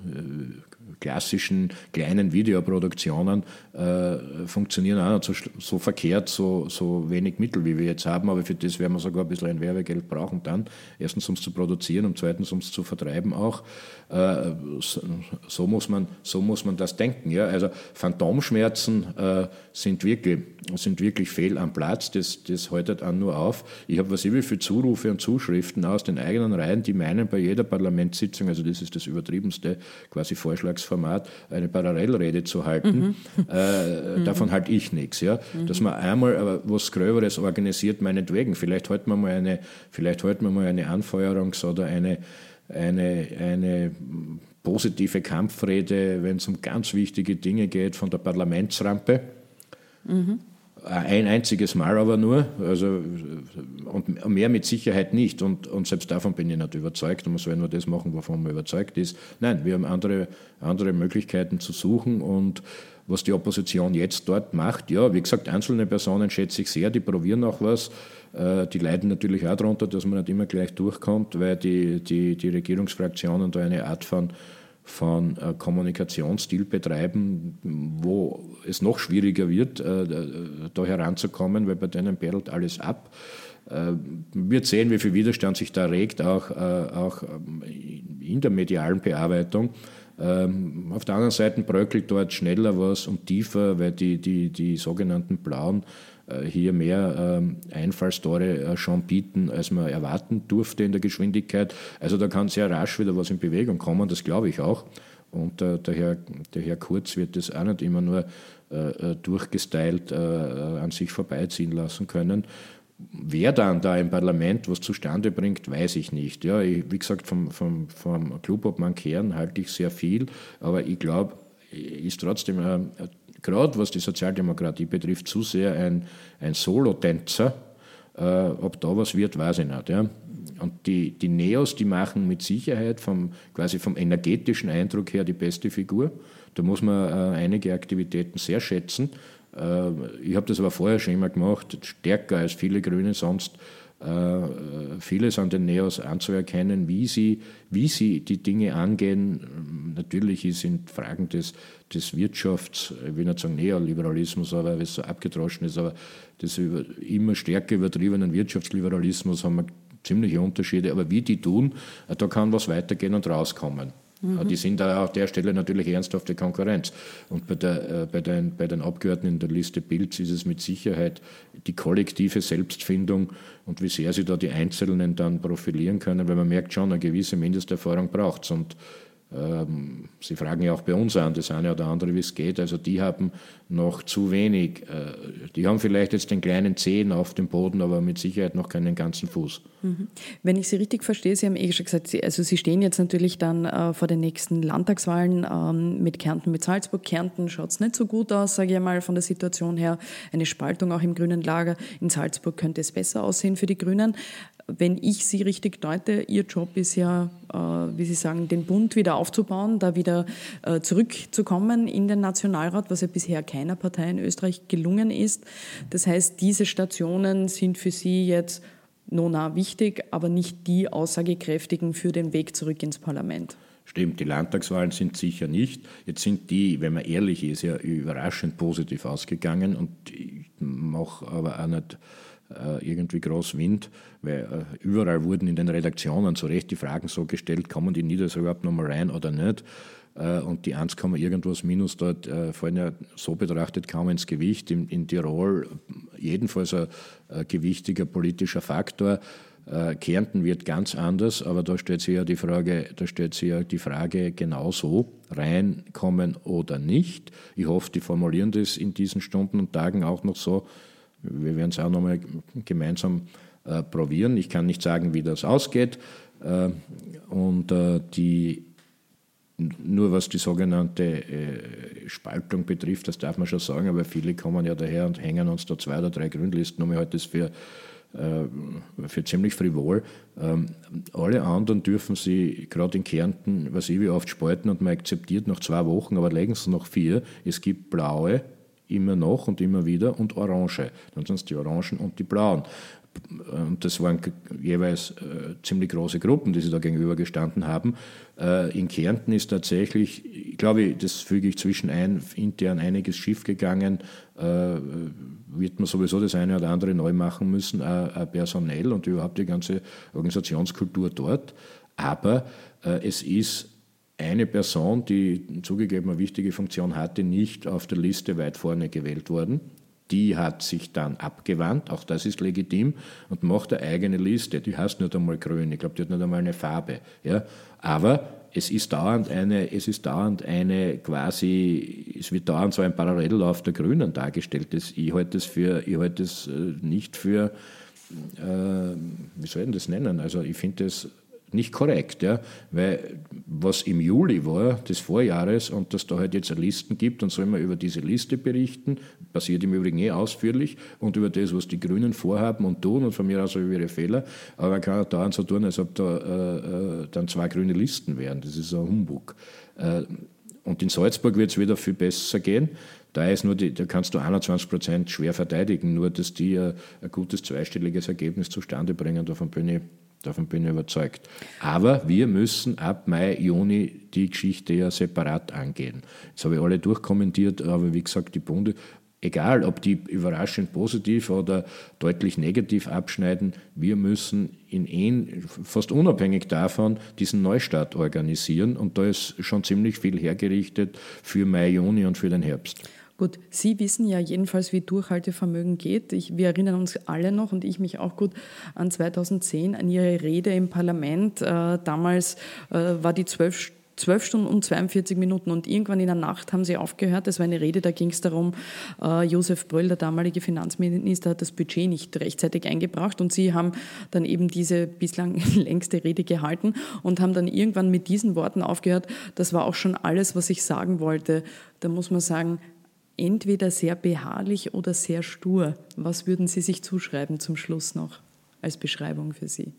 klassischen kleinen Videoproduktionen äh, funktionieren auch nicht so, so, verkehrt, so, so wenig Mittel, wie wir jetzt haben. Aber für das werden wir sogar ein bisschen ein Werbegeld brauchen dann. Erstens, um es zu produzieren und zweitens, um es zu vertreiben auch. Äh, so, so, muss man, so muss man das denken. Ja? Also Phantomschmerzen äh, sind, wirklich, sind wirklich fehl am Platz. Das, das haltet an nur auf. Ich habe was wie viele Zurufe und Zuschriften aus den eigenen Reihen, die meinen, bei jeder Parlamentssitzung, also das ist das übertriebenste quasi Vorschlagsformat, eine Parallelrede zu halten. Mhm. Äh, mhm. Davon halte ich nichts. Ja? Mhm. Dass man einmal aber was Gröberes organisiert, meinetwegen. Vielleicht halten wir mal eine, vielleicht halten wir mal eine Anfeuerungs- oder eine eine, eine positive Kampfrede, wenn es um ganz wichtige Dinge geht, von der Parlamentsrampe. Ein einziges Mal aber nur, also, und mehr mit Sicherheit nicht. Und, und selbst davon bin ich nicht überzeugt. Man soll nur das machen, wovon man überzeugt ist. Nein, wir haben andere, andere Möglichkeiten zu suchen. Und was die Opposition jetzt dort macht, ja, wie gesagt, einzelne Personen schätze ich sehr, die probieren auch was. Äh, die leiden natürlich auch darunter, dass man nicht immer gleich durchkommt, weil die, die, die Regierungsfraktionen da eine Art von, von äh, Kommunikationsstil betreiben, wo es noch schwieriger wird, äh, da heranzukommen, weil bei denen perlt alles ab. Wir sehen, wie viel Widerstand sich da regt, auch, auch ähm, in der medialen Bearbeitung. Ähm, auf der anderen Seite bröckelt dort schneller was und tiefer, weil die, die, die sogenannten Blauen äh, hier mehr ähm, Einfallstore äh, schon bieten, als man erwarten durfte in der Geschwindigkeit. Also da kann sehr rasch wieder was in Bewegung kommen, das glaube ich auch. Und äh, der, Herr, der Herr Kurz wird das auch nicht immer nur äh, durchgestylt äh, an sich vorbeiziehen lassen können. Wer dann da im Parlament was zustande bringt, weiß ich nicht. Ja, ich, wie gesagt, vom, vom, vom Clubobmann Kern halte ich sehr viel, aber ich glaube, ist trotzdem ein, gerade was die Sozialdemokratie betrifft, zu sehr ein, ein Solotänzer. Äh, ob da was wird, weiß ich nicht. Ja. Und die, die Neos, die machen mit Sicherheit vom, quasi vom energetischen Eindruck her die beste Figur. Da muss man äh, einige Aktivitäten sehr schätzen. Äh, ich habe das aber vorher schon immer gemacht, stärker als viele Grüne sonst vieles an den Neos anzuerkennen, wie sie, wie sie die Dinge angehen. Natürlich sind Fragen des, des Wirtschafts, ich will nicht sagen Neoliberalismus, aber weil es so abgedroschen ist, aber des immer stärker übertriebenen Wirtschaftsliberalismus haben wir ziemliche Unterschiede. Aber wie die tun, äh, da kann was weitergehen und rauskommen. Mhm. Die sind da auf der Stelle natürlich ernsthafte Konkurrenz. Und bei, der, äh, bei, den, bei den Abgeordneten in der Liste Bilds ist es mit Sicherheit die kollektive Selbstfindung und wie sehr sie da die Einzelnen dann profilieren können, weil man merkt schon, eine gewisse Mindesterfahrung braucht es. Ähm, Sie fragen ja auch bei uns an, das eine oder andere, wie es geht. Also die haben noch zu wenig. Äh, die haben vielleicht jetzt den kleinen Zehen auf dem Boden, aber mit Sicherheit noch keinen ganzen Fuß. Mhm. Wenn ich Sie richtig verstehe, Sie haben eh schon gesagt, Sie, also Sie stehen jetzt natürlich dann äh, vor den nächsten Landtagswahlen ähm, mit Kärnten, mit Salzburg. Kärnten schaut es nicht so gut aus, sage ich mal, von der Situation her. Eine Spaltung auch im grünen Lager. In Salzburg könnte es besser aussehen für die Grünen wenn ich Sie richtig deute, Ihr Job ist ja, wie Sie sagen, den Bund wieder aufzubauen, da wieder äh, zurückzukommen in den Nationalrat, was ja bisher keiner Partei in Österreich gelungen ist. Das heißt, diese Stationen sind für Sie jetzt nona wichtig, aber nicht die aussagekräftigen für den Weg zurück ins Parlament. Stimmt, die Landtagswahlen sind sicher nicht. Jetzt sind die, wenn man ehrlich ist, ja überraschend positiv ausgegangen und ich mache aber auch nicht äh, irgendwie groß Wind, weil äh, überall wurden in den Redaktionen zu Recht die Fragen so gestellt, kommen die Niedersachsen überhaupt nochmal rein oder nicht? Äh, und die 1, irgendwas minus dort fallen ja so betrachtet kaum ins Gewicht. In, in Tirol jedenfalls ein, ein gewichtiger politischer Faktor. Äh, Kärnten wird ganz anders, aber da stellt sich ja die Frage, da stellt sich ja die Frage genauso, reinkommen oder nicht. Ich hoffe, die formulieren das in diesen Stunden und Tagen auch noch so. Wir werden es auch nochmal gemeinsam äh, probieren. Ich kann nicht sagen, wie das ausgeht. Äh, und äh, die nur was die sogenannte äh, Spaltung betrifft, das darf man schon sagen, aber viele kommen ja daher und hängen uns da zwei oder drei Grünlisten um. Ich halte das für äh, für ziemlich frivol. Ähm, alle anderen dürfen sie gerade in Kärnten, was ich wie oft spalten und man akzeptiert nach zwei Wochen, aber legen sie noch vier. Es gibt blaue, immer noch und immer wieder und orange. Dann sind es die Orangen und die blauen. Und das waren jeweils äh, ziemlich große Gruppen, die sie da gegenüber gestanden haben. Äh, in Kärnten ist tatsächlich, ich glaube, das füge ich zwischen ein, intern einiges schief gegangen. Äh, wird man sowieso das eine oder andere neu machen müssen, äh, personell und überhaupt die ganze Organisationskultur dort. Aber äh, es ist eine Person, die zugegeben eine wichtige Funktion hatte, nicht auf der Liste weit vorne gewählt worden. Die hat sich dann abgewandt, auch das ist legitim, und macht eine eigene Liste. Die heißt nicht einmal grün, ich glaube, die hat nicht einmal eine Farbe. Ja? Aber es ist dauernd eine, es ist dauernd eine quasi, es wird dauernd so ein Parallellauf der Grünen dargestellt. ich halte das für, das äh, nicht für, äh, wie soll ich das nennen? Also ich finde das nicht korrekt, ja, weil was im Juli war des Vorjahres und dass da halt jetzt Listen gibt und soll man über diese Liste berichten, passiert im Übrigen eh ausführlich und über das, was die Grünen vorhaben und tun und von mir aus über ihre Fehler, aber man kann auch dauernd so tun, als ob da äh, äh, dann zwei grüne Listen wären, das ist ein Humbug. Äh, und in Salzburg wird es wieder viel besser gehen. Da, ist nur die, da kannst du 21 Prozent schwer verteidigen, nur dass die ein, ein gutes zweistelliges Ergebnis zustande bringen. Davon bin ich Davon bin ich überzeugt. Aber wir müssen ab Mai, Juni die Geschichte ja separat angehen. Jetzt habe ich alle durchkommentiert, aber wie gesagt, die Bunde, egal ob die überraschend positiv oder deutlich negativ abschneiden, wir müssen in fast unabhängig davon diesen Neustart organisieren und da ist schon ziemlich viel hergerichtet für Mai, Juni und für den Herbst. Gut, Sie wissen ja jedenfalls, wie Durchhaltevermögen geht. Ich, wir erinnern uns alle noch und ich mich auch gut an 2010, an Ihre Rede im Parlament. Äh, damals äh, war die zwölf 12 Stunden und 42 Minuten und irgendwann in der Nacht haben sie aufgehört. Das war eine Rede, da ging es darum, äh, Josef Bröll, der damalige Finanzminister, hat das Budget nicht rechtzeitig eingebracht und sie haben dann eben diese bislang längste Rede gehalten und haben dann irgendwann mit diesen Worten aufgehört. Das war auch schon alles, was ich sagen wollte. Da muss man sagen, entweder sehr beharrlich oder sehr stur. Was würden Sie sich zuschreiben zum Schluss noch als Beschreibung für Sie?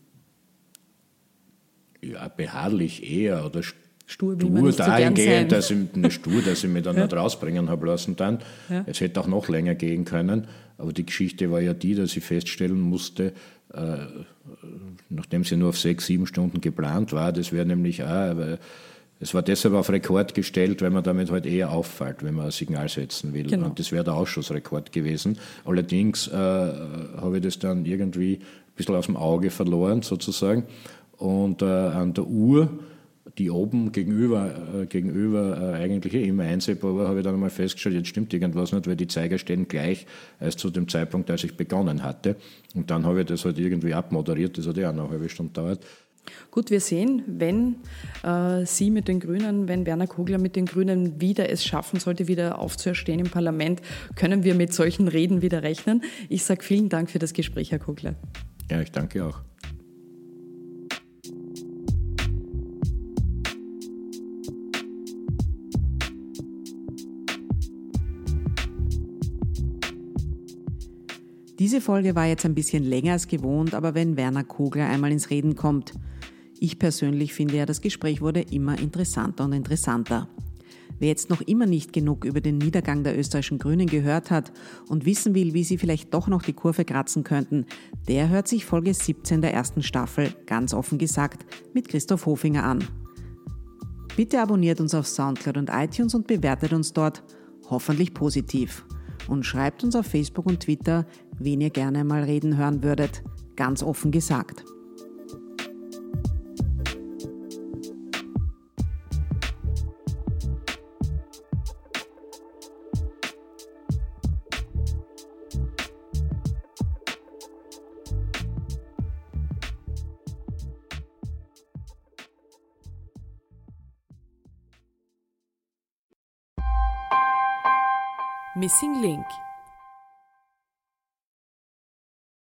Ja, beharrlich eher oder stur, stur dahingehend, so dass ich, ne, stur, dass ich mich dann ja. nicht rausbringen habe lassen dann. Ja. Es hätte auch noch länger gehen können, aber die Geschichte war ja die, dass ich feststellen musste, äh, nachdem sie nur auf sechs, sieben Stunden geplant war, das wäre nämlich auch, es war deshalb auf Rekord gestellt, weil man damit halt eher auffällt, wenn man ein Signal setzen will. Genau. Und das wäre der Ausschussrekord gewesen. Allerdings äh, habe ich das dann irgendwie ein bisschen aus dem Auge verloren, sozusagen. Und äh, an der Uhr, die oben gegenüber, äh, gegenüber äh, eigentlich eh immer einsehbar war, habe ich dann einmal festgestellt, jetzt stimmt irgendwas nicht, weil die Zeiger stehen gleich als zu dem Zeitpunkt, als ich begonnen hatte. Und dann habe ich das halt irgendwie abmoderiert, das hat ja auch eine halbe Stunde gedauert. Gut, wir sehen, wenn äh, Sie mit den Grünen, wenn Werner Kogler mit den Grünen wieder es schaffen sollte, wieder aufzuerstehen im Parlament, können wir mit solchen Reden wieder rechnen. Ich sage vielen Dank für das Gespräch, Herr Kogler. Ja, ich danke auch. Diese Folge war jetzt ein bisschen länger als gewohnt, aber wenn Werner Kogler einmal ins Reden kommt, ich persönlich finde ja, das Gespräch wurde immer interessanter und interessanter. Wer jetzt noch immer nicht genug über den Niedergang der österreichischen Grünen gehört hat und wissen will, wie sie vielleicht doch noch die Kurve kratzen könnten, der hört sich Folge 17 der ersten Staffel, ganz offen gesagt, mit Christoph Hofinger an. Bitte abonniert uns auf Soundcloud und iTunes und bewertet uns dort, hoffentlich positiv. Und schreibt uns auf Facebook und Twitter, wen ihr gerne mal reden hören würdet. Ganz offen gesagt. Missing Link